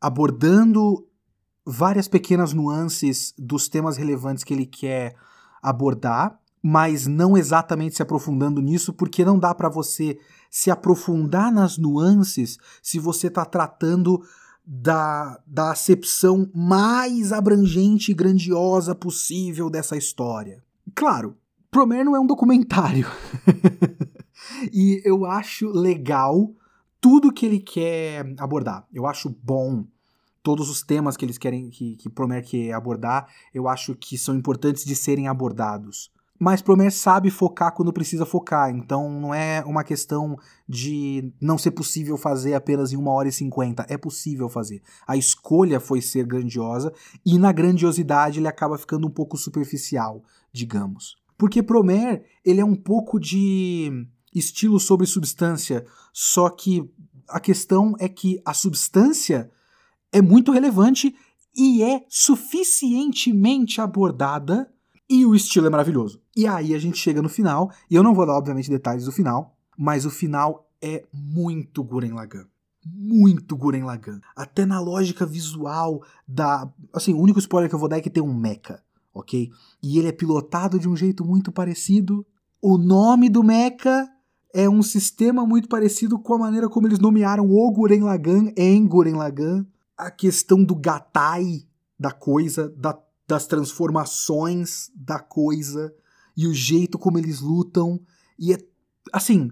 abordando várias pequenas nuances dos temas relevantes que ele quer abordar, mas não exatamente se aprofundando nisso, porque não dá para você se aprofundar nas nuances se você está tratando da, da acepção mais abrangente e grandiosa possível dessa história. Claro, Promare não é um documentário. e eu acho legal tudo que ele quer abordar. Eu acho bom todos os temas que eles querem que, que Promare quer abordar, eu acho que são importantes de serem abordados. Mas Promare sabe focar quando precisa focar, então não é uma questão de não ser possível fazer apenas em uma hora e cinquenta. É possível fazer. A escolha foi ser grandiosa, e na grandiosidade ele acaba ficando um pouco superficial, digamos. Porque Promare, ele é um pouco de estilo sobre substância, só que a questão é que a substância é muito relevante e é suficientemente abordada e o estilo é maravilhoso. E aí a gente chega no final, e eu não vou dar, obviamente, detalhes do final, mas o final é muito Guren Lagann. Muito Guren Lagann. Até na lógica visual da. Assim, o único spoiler que eu vou dar é que tem um mecha, ok? E ele é pilotado de um jeito muito parecido. O nome do mecha é um sistema muito parecido com a maneira como eles nomearam o Guren Lagann em Guren Lagann a questão do gatai da coisa, da, das transformações da coisa e o jeito como eles lutam. E é assim,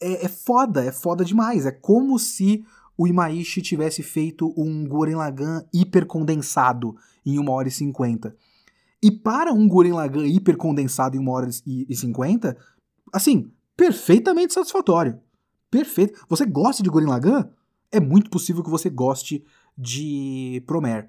é, é foda, é foda demais. É como se o Imaishi tivesse feito um Guren Lagann hipercondensado em 1 hora e 50. E para um Guren Lagann hipercondensado em 1 hora e 50, assim, perfeitamente satisfatório. Perfeito. Você gosta de Guren Lagann? É muito possível que você goste de Promare.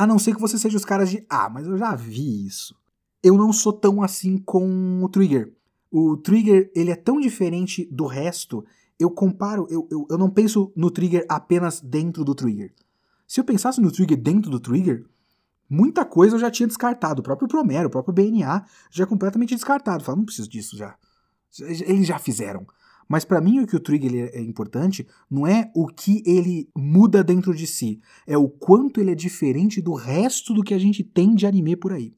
A não ser que você seja os caras de, ah, mas eu já vi isso. Eu não sou tão assim com o Trigger. O Trigger, ele é tão diferente do resto, eu comparo, eu, eu, eu não penso no Trigger apenas dentro do Trigger. Se eu pensasse no Trigger dentro do Trigger, muita coisa eu já tinha descartado. O próprio Promare, o próprio BNA já é completamente descartado. Fala, não preciso disso já. Eles já fizeram. Mas para mim o que o trigger é importante não é o que ele muda dentro de si, é o quanto ele é diferente do resto do que a gente tem de anime por aí.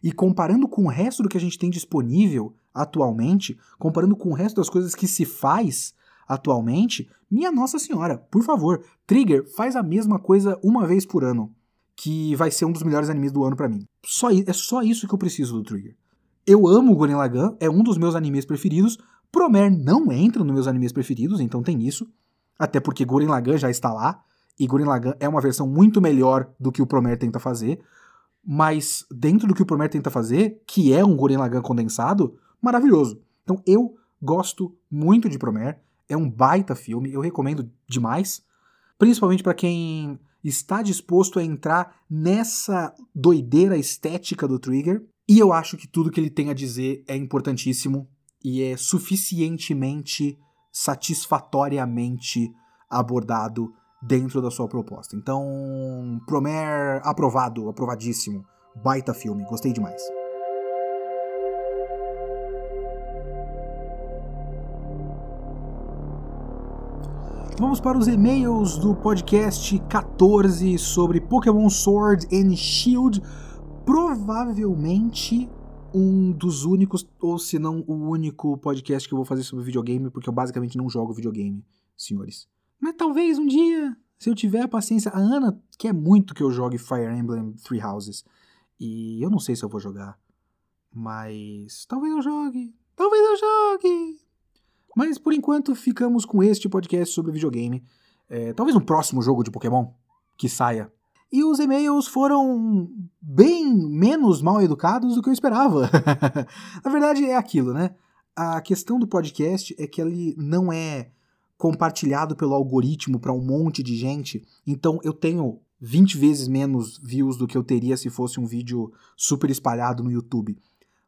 E comparando com o resto do que a gente tem disponível atualmente, comparando com o resto das coisas que se faz atualmente, minha Nossa Senhora, por favor, Trigger faz a mesma coisa uma vez por ano, que vai ser um dos melhores animes do ano para mim. Só, é só isso que eu preciso do Trigger. Eu amo Gurren Lagann, é um dos meus animes preferidos, Promare não entra nos meus animes preferidos, então tem isso. Até porque Gurren Lagann já está lá. E Gurren Lagann é uma versão muito melhor do que o Promare tenta fazer. Mas dentro do que o Promare tenta fazer, que é um Gurren Lagann condensado, maravilhoso. Então eu gosto muito de Promare. É um baita filme, eu recomendo demais. Principalmente para quem está disposto a entrar nessa doideira estética do Trigger. E eu acho que tudo que ele tem a dizer é importantíssimo e é suficientemente satisfatoriamente abordado dentro da sua proposta. Então, Promare aprovado, aprovadíssimo. Baita filme, gostei demais. Vamos para os e-mails do podcast 14 sobre Pokémon Sword and Shield. Provavelmente um dos únicos, ou se não o único podcast que eu vou fazer sobre videogame, porque eu basicamente não jogo videogame, senhores. Mas talvez um dia, se eu tiver a paciência. A Ana quer muito que eu jogue Fire Emblem Three Houses. E eu não sei se eu vou jogar. Mas talvez eu jogue. Talvez eu jogue. Mas por enquanto ficamos com este podcast sobre videogame. É, talvez um próximo jogo de Pokémon que saia e os e-mails foram bem menos mal educados do que eu esperava. Na verdade, é aquilo, né? A questão do podcast é que ele não é compartilhado pelo algoritmo para um monte de gente. Então eu tenho 20 vezes menos views do que eu teria se fosse um vídeo super espalhado no YouTube.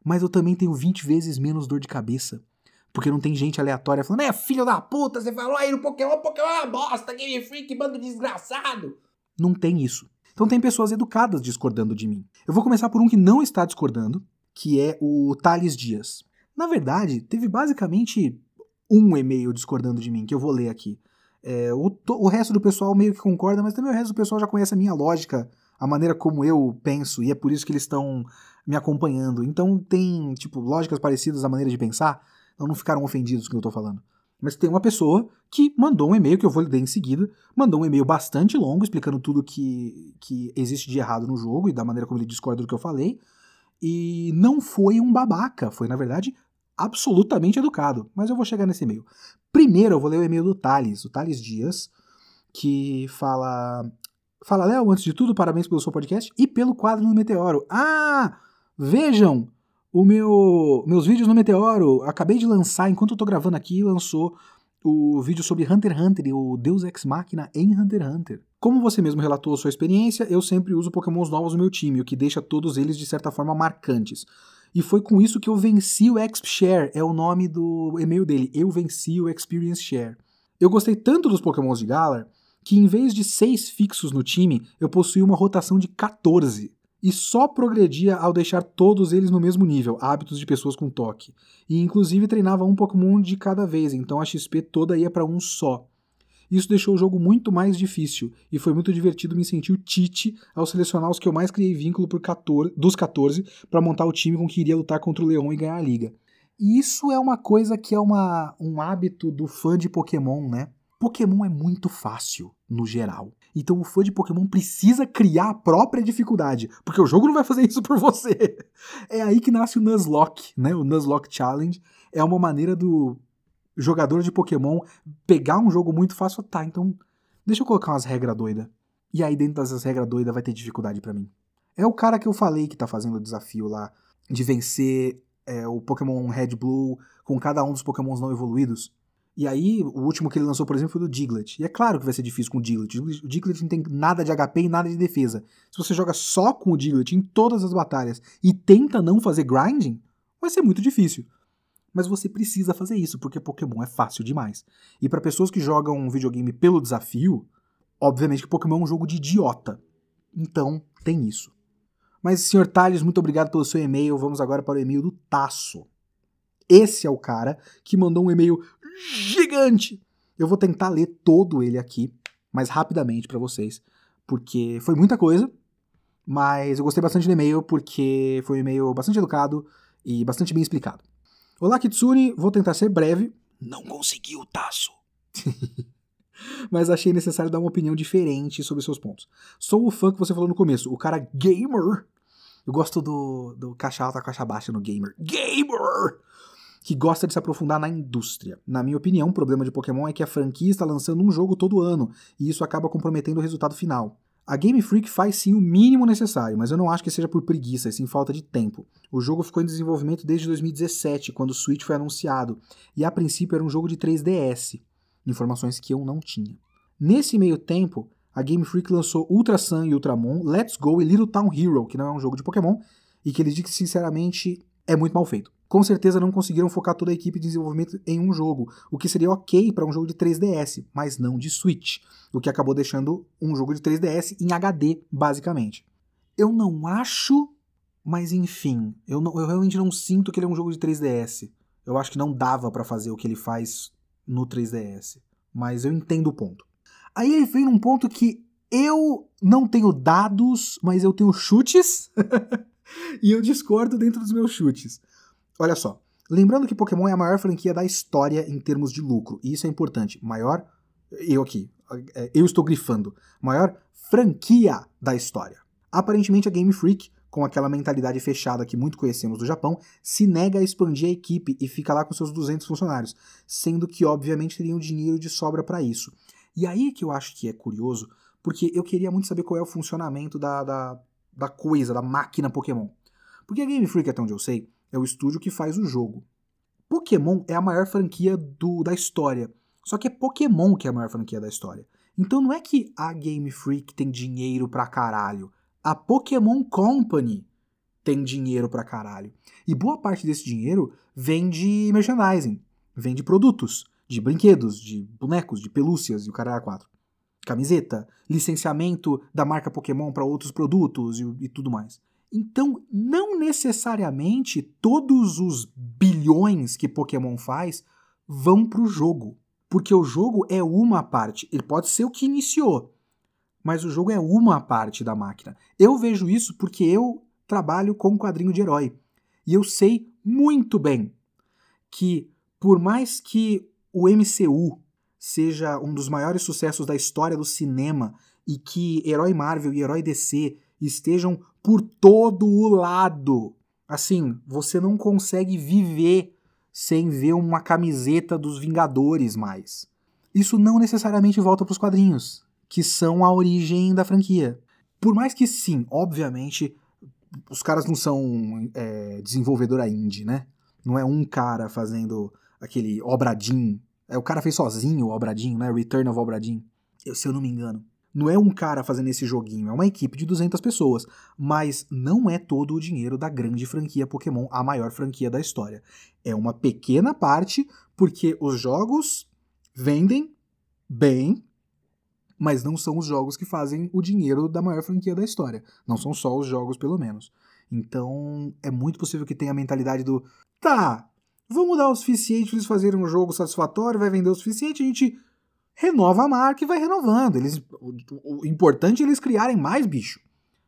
Mas eu também tenho 20 vezes menos dor de cabeça. Porque não tem gente aleatória falando, é filho da puta, você falou aí no Pokémon, Pokémon é uma bosta, Game Freak, bando desgraçado. Não tem isso. Então tem pessoas educadas discordando de mim. Eu vou começar por um que não está discordando, que é o Thales Dias. Na verdade, teve basicamente um e-mail discordando de mim, que eu vou ler aqui. É, o, o resto do pessoal meio que concorda, mas também o resto do pessoal já conhece a minha lógica, a maneira como eu penso, e é por isso que eles estão me acompanhando. Então tem, tipo, lógicas parecidas à maneira de pensar, então não ficaram ofendidos com o que eu tô falando. Mas tem uma pessoa que mandou um e-mail, que eu vou ler em seguida, mandou um e-mail bastante longo, explicando tudo que, que existe de errado no jogo e da maneira como ele discorda do que eu falei. e não foi um babaca, foi na verdade absolutamente educado, mas eu vou chegar nesse e-mail. Primeiro eu vou ler o e-mail do Thales, o Thales Dias, que fala Fala, Léo, antes de tudo, parabéns pelo seu podcast e pelo quadro no Meteoro. Ah, vejam o meu meus vídeos no Meteoro. Acabei de lançar, enquanto eu tô gravando aqui, lançou o vídeo sobre Hunter x Hunter o Deus Ex Machina em Hunter x Hunter. Como você mesmo relatou a sua experiência, eu sempre uso pokémons novos no meu time, o que deixa todos eles de certa forma marcantes. E foi com isso que eu venci o Exp Share, é o nome do e-mail dele. Eu venci o Experience Share. Eu gostei tanto dos pokémons de Galar que em vez de seis fixos no time, eu possuía uma rotação de 14. E só progredia ao deixar todos eles no mesmo nível, hábitos de pessoas com toque. E inclusive treinava um Pokémon de cada vez, então a XP toda ia para um só. Isso deixou o jogo muito mais difícil, e foi muito divertido me sentir o Tite ao selecionar os que eu mais criei vínculo por 14, dos 14 para montar o time com que iria lutar contra o Leão e ganhar a liga. E isso é uma coisa que é uma, um hábito do fã de Pokémon, né? Pokémon é muito fácil, no geral. Então o fã de Pokémon precisa criar a própria dificuldade, porque o jogo não vai fazer isso por você. É aí que nasce o Nuzlocke, né? O Nuzlocke Challenge é uma maneira do jogador de Pokémon pegar um jogo muito fácil, tá, então deixa eu colocar umas regras doidas. E aí dentro dessas regras doidas vai ter dificuldade para mim. É o cara que eu falei que tá fazendo o desafio lá de vencer é, o Pokémon Red Blue com cada um dos Pokémons não evoluídos. E aí, o último que ele lançou, por exemplo, foi do Diglett. E é claro que vai ser difícil com o Diglett. O Diglett não tem nada de HP e nada de defesa. Se você joga só com o Diglett em todas as batalhas e tenta não fazer grinding, vai ser muito difícil. Mas você precisa fazer isso, porque Pokémon é fácil demais. E para pessoas que jogam um videogame pelo desafio, obviamente que Pokémon é um jogo de idiota. Então, tem isso. Mas, Sr. Thales, muito obrigado pelo seu e-mail. Vamos agora para o e-mail do Tasso. Esse é o cara que mandou um e-mail gigante. Eu vou tentar ler todo ele aqui, mais rapidamente para vocês, porque foi muita coisa, mas eu gostei bastante do e-mail porque foi um e-mail bastante educado e bastante bem explicado. Olá, Kitsune, vou tentar ser breve. Não conseguiu, Taço. mas achei necessário dar uma opinião diferente sobre seus pontos. Sou o fã que você falou no começo, o cara gamer. Eu gosto do, do caixa alta, caixa baixa no gamer. Gamer! Que gosta de se aprofundar na indústria. Na minha opinião, o problema de Pokémon é que a franquia está lançando um jogo todo ano, e isso acaba comprometendo o resultado final. A Game Freak faz sim o mínimo necessário, mas eu não acho que seja por preguiça, e sim falta de tempo. O jogo ficou em desenvolvimento desde 2017, quando o Switch foi anunciado, e a princípio era um jogo de 3DS, informações que eu não tinha. Nesse meio tempo, a Game Freak lançou Ultra Sun e Ultramon, Let's Go e Little Town Hero, que não é um jogo de Pokémon, e que eles dizem que sinceramente é muito mal feito com certeza não conseguiram focar toda a equipe de desenvolvimento em um jogo, o que seria ok para um jogo de 3DS, mas não de Switch, o que acabou deixando um jogo de 3DS em HD, basicamente. Eu não acho, mas enfim, eu, não, eu realmente não sinto que ele é um jogo de 3DS. Eu acho que não dava para fazer o que ele faz no 3DS, mas eu entendo o ponto. Aí ele vem num ponto que eu não tenho dados, mas eu tenho chutes, e eu discordo dentro dos meus chutes. Olha só. Lembrando que Pokémon é a maior franquia da história em termos de lucro. E isso é importante. Maior. Eu aqui. É, eu estou grifando. Maior franquia da história. Aparentemente a Game Freak, com aquela mentalidade fechada que muito conhecemos do Japão, se nega a expandir a equipe e fica lá com seus 200 funcionários, sendo que obviamente teriam dinheiro de sobra para isso. E aí que eu acho que é curioso, porque eu queria muito saber qual é o funcionamento da, da, da coisa, da máquina Pokémon. Porque a Game Freak, até onde eu sei, é o estúdio que faz o jogo. Pokémon é a maior franquia do, da história. Só que é Pokémon que é a maior franquia da história. Então não é que a Game Freak tem dinheiro pra caralho. A Pokémon Company tem dinheiro pra caralho. E boa parte desse dinheiro vem de merchandising, vem de produtos, de brinquedos, de bonecos, de pelúcias e o caralho 4. Camiseta, licenciamento da marca Pokémon para outros produtos e, e tudo mais. Então, não necessariamente todos os bilhões que Pokémon faz vão para o jogo. Porque o jogo é uma parte. Ele pode ser o que iniciou, mas o jogo é uma parte da máquina. Eu vejo isso porque eu trabalho com quadrinho de herói. E eu sei muito bem que, por mais que o MCU seja um dos maiores sucessos da história do cinema e que herói Marvel e herói DC estejam por todo o lado Assim, você não consegue viver sem ver uma camiseta dos Vingadores mais. Isso não necessariamente volta para os quadrinhos, que são a origem da franquia. Por mais que sim, obviamente, os caras não são é, desenvolvedora indie, né? Não é um cara fazendo aquele Obradin. É, o cara fez sozinho o Obradin, né? Return of Obradin. Eu, se eu não me engano. Não é um cara fazendo esse joguinho, é uma equipe de 200 pessoas. Mas não é todo o dinheiro da grande franquia Pokémon, a maior franquia da história. É uma pequena parte, porque os jogos vendem bem, mas não são os jogos que fazem o dinheiro da maior franquia da história. Não são só os jogos, pelo menos. Então, é muito possível que tenha a mentalidade do tá, vamos dar o suficiente para eles fazerem um jogo satisfatório, vai vender o suficiente, a gente renova a marca e vai renovando. Eles, o, o importante é eles criarem mais bicho,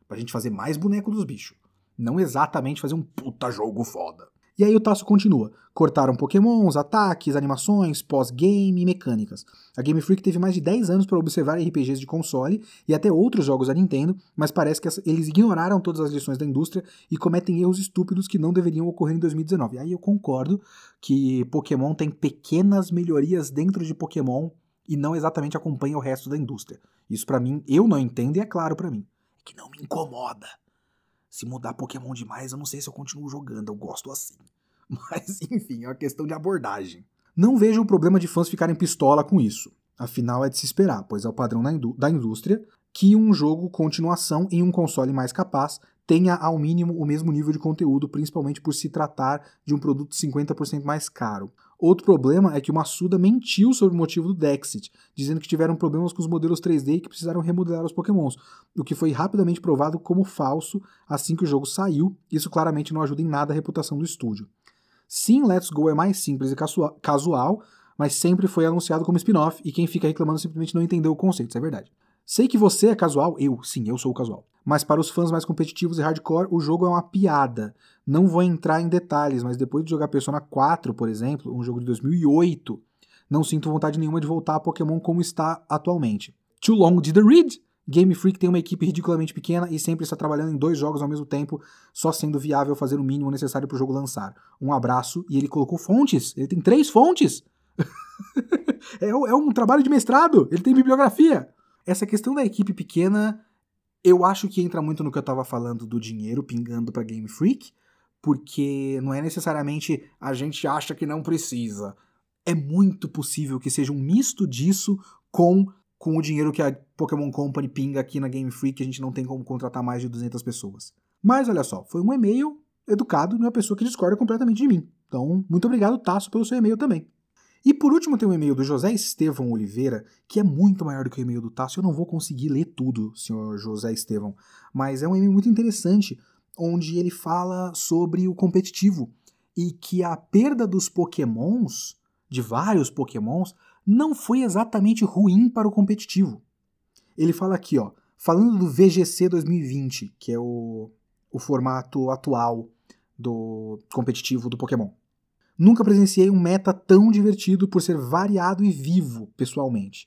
pra gente fazer mais boneco dos bichos. Não exatamente fazer um puta jogo foda. E aí o Tasso continua. Cortaram pokémons, ataques, animações, pós-game e mecânicas. A Game Freak teve mais de 10 anos para observar RPGs de console e até outros jogos da Nintendo, mas parece que eles ignoraram todas as lições da indústria e cometem erros estúpidos que não deveriam ocorrer em 2019. Aí eu concordo que Pokémon tem pequenas melhorias dentro de Pokémon e não exatamente acompanha o resto da indústria. Isso para mim, eu não entendo e é claro para mim. É que não me incomoda. Se mudar Pokémon demais, eu não sei se eu continuo jogando, eu gosto assim. Mas, enfim, é uma questão de abordagem. Não vejo o problema de fãs ficarem pistola com isso. Afinal, é de se esperar, pois é o padrão da indústria que um jogo continuação em um console mais capaz tenha ao mínimo o mesmo nível de conteúdo, principalmente por se tratar de um produto 50% mais caro. Outro problema é que o Massuda mentiu sobre o motivo do Dexit, dizendo que tiveram problemas com os modelos 3D e que precisaram remodelar os Pokémons, o que foi rapidamente provado como falso assim que o jogo saiu. Isso claramente não ajuda em nada a reputação do estúdio. Sim, Let's Go é mais simples e casual, mas sempre foi anunciado como spin-off e quem fica reclamando simplesmente não entendeu o conceito, isso é verdade. Sei que você é casual, eu, sim, eu sou casual. Mas para os fãs mais competitivos e hardcore, o jogo é uma piada. Não vou entrar em detalhes, mas depois de jogar Persona 4, por exemplo, um jogo de 2008, não sinto vontade nenhuma de voltar a Pokémon como está atualmente. Too Long Did the Read? Game Freak tem uma equipe ridiculamente pequena e sempre está trabalhando em dois jogos ao mesmo tempo, só sendo viável fazer o mínimo necessário para o jogo lançar. Um abraço, e ele colocou fontes, ele tem três fontes! é, é um trabalho de mestrado, ele tem bibliografia! Essa questão da equipe pequena, eu acho que entra muito no que eu estava falando do dinheiro pingando para Game Freak, porque não é necessariamente a gente acha que não precisa. É muito possível que seja um misto disso com com o dinheiro que a Pokémon Company pinga aqui na Game Freak, a gente não tem como contratar mais de 200 pessoas. Mas olha só, foi um e-mail educado de uma pessoa que discorda completamente de mim. Então, muito obrigado, Tasso, pelo seu e-mail também. E por último tem um e-mail do José Estevão Oliveira, que é muito maior do que o e-mail do Tasso. Eu não vou conseguir ler tudo, senhor José Estevão, mas é um e-mail muito interessante, onde ele fala sobre o competitivo e que a perda dos pokémons, de vários pokémons, não foi exatamente ruim para o competitivo. Ele fala aqui, ó, falando do VGC 2020, que é o, o formato atual do competitivo do Pokémon. Nunca presenciei um meta tão divertido por ser variado e vivo, pessoalmente.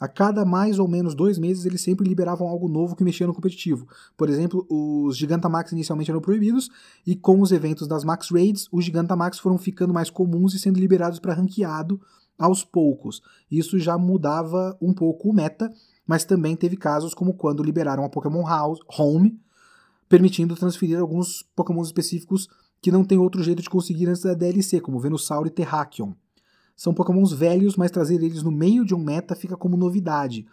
A cada mais ou menos dois meses, eles sempre liberavam algo novo que mexia no competitivo. Por exemplo, os Gigantamax inicialmente eram proibidos, e com os eventos das Max Raids, os Gigantamax foram ficando mais comuns e sendo liberados para ranqueado aos poucos. Isso já mudava um pouco o meta, mas também teve casos como quando liberaram a Pokémon House, Home, permitindo transferir alguns Pokémon específicos que não tem outro jeito de conseguir antes da DLC, como Venusaur e Terrakion. São pokémons velhos, mas trazer eles no meio de um meta fica como novidade,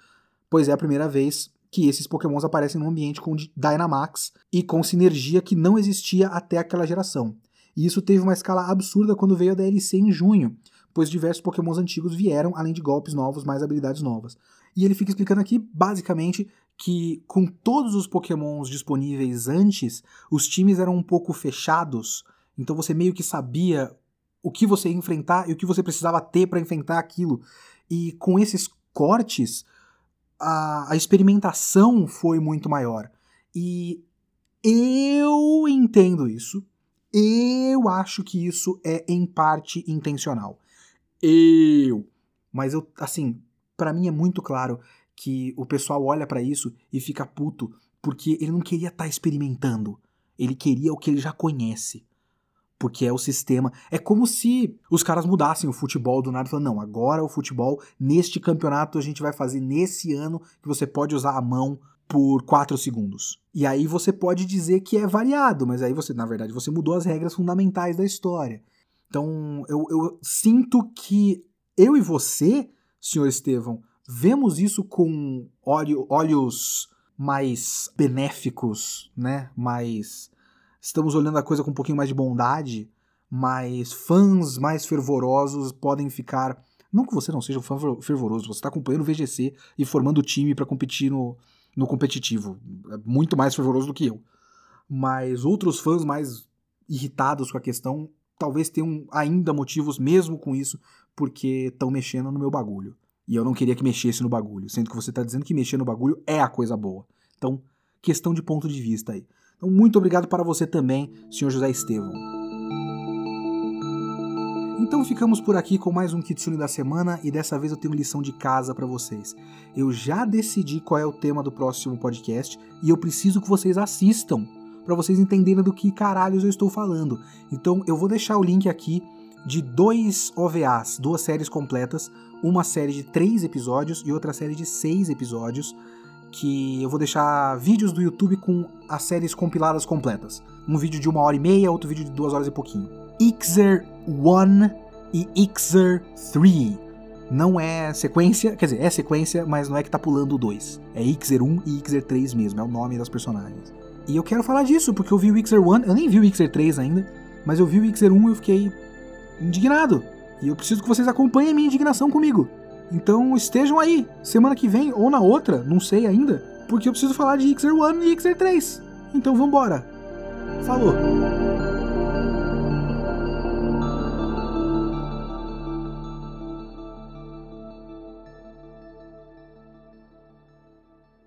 pois é a primeira vez que esses pokémons aparecem num ambiente com Dynamax e com sinergia que não existia até aquela geração. E isso teve uma escala absurda quando veio a DLC em junho, pois diversos pokémons antigos vieram, além de golpes novos, mais habilidades novas. E ele fica explicando aqui, basicamente, que com todos os pokémons disponíveis antes, os times eram um pouco fechados, então você meio que sabia o que você ia enfrentar e o que você precisava ter para enfrentar aquilo. E com esses cortes, a, a experimentação foi muito maior. E eu entendo isso. Eu acho que isso é em parte intencional. Eu. Mas eu, assim, para mim é muito claro que o pessoal olha para isso e fica puto porque ele não queria estar tá experimentando. Ele queria o que ele já conhece. Porque é o sistema. É como se os caras mudassem o futebol do nada e não, agora o futebol, neste campeonato, a gente vai fazer nesse ano que você pode usar a mão por 4 segundos. E aí você pode dizer que é variado, mas aí você, na verdade, você mudou as regras fundamentais da história. Então, eu, eu sinto que eu e você, senhor Estevão, vemos isso com olhos mais benéficos, né? Mais estamos olhando a coisa com um pouquinho mais de bondade, mas fãs mais fervorosos podem ficar. Não que você não seja um fã fervoroso, você está acompanhando o VGC e formando o time para competir no, no competitivo. É muito mais fervoroso do que eu. Mas outros fãs mais irritados com a questão talvez tenham ainda motivos, mesmo com isso, porque estão mexendo no meu bagulho. E eu não queria que mexesse no bagulho, sendo que você está dizendo que mexer no bagulho é a coisa boa. Então, questão de ponto de vista aí. Então, muito obrigado para você também, senhor José Estevão. Então ficamos por aqui com mais um Kitsune da semana e dessa vez eu tenho lição de casa para vocês. Eu já decidi qual é o tema do próximo podcast e eu preciso que vocês assistam para vocês entenderem do que caralhos eu estou falando. Então eu vou deixar o link aqui de dois OVAs, duas séries completas, uma série de três episódios e outra série de seis episódios que eu vou deixar vídeos do YouTube com as séries compiladas completas. Um vídeo de uma hora e meia, outro vídeo de duas horas e pouquinho. Ixer 1 e Ixer 3. Não é sequência, quer dizer, é sequência, mas não é que tá pulando o 2. É Ixer 1 e Ixer 3 mesmo, é o nome das personagens. E eu quero falar disso, porque eu vi o Ixer 1, eu nem vi o Ixer 3 ainda, mas eu vi o Ixer 1 e eu fiquei indignado. E eu preciso que vocês acompanhem minha indignação comigo. Então estejam aí, semana que vem ou na outra, não sei ainda, porque eu preciso falar de Xer 1 e Xer 3. Então vambora. Falou!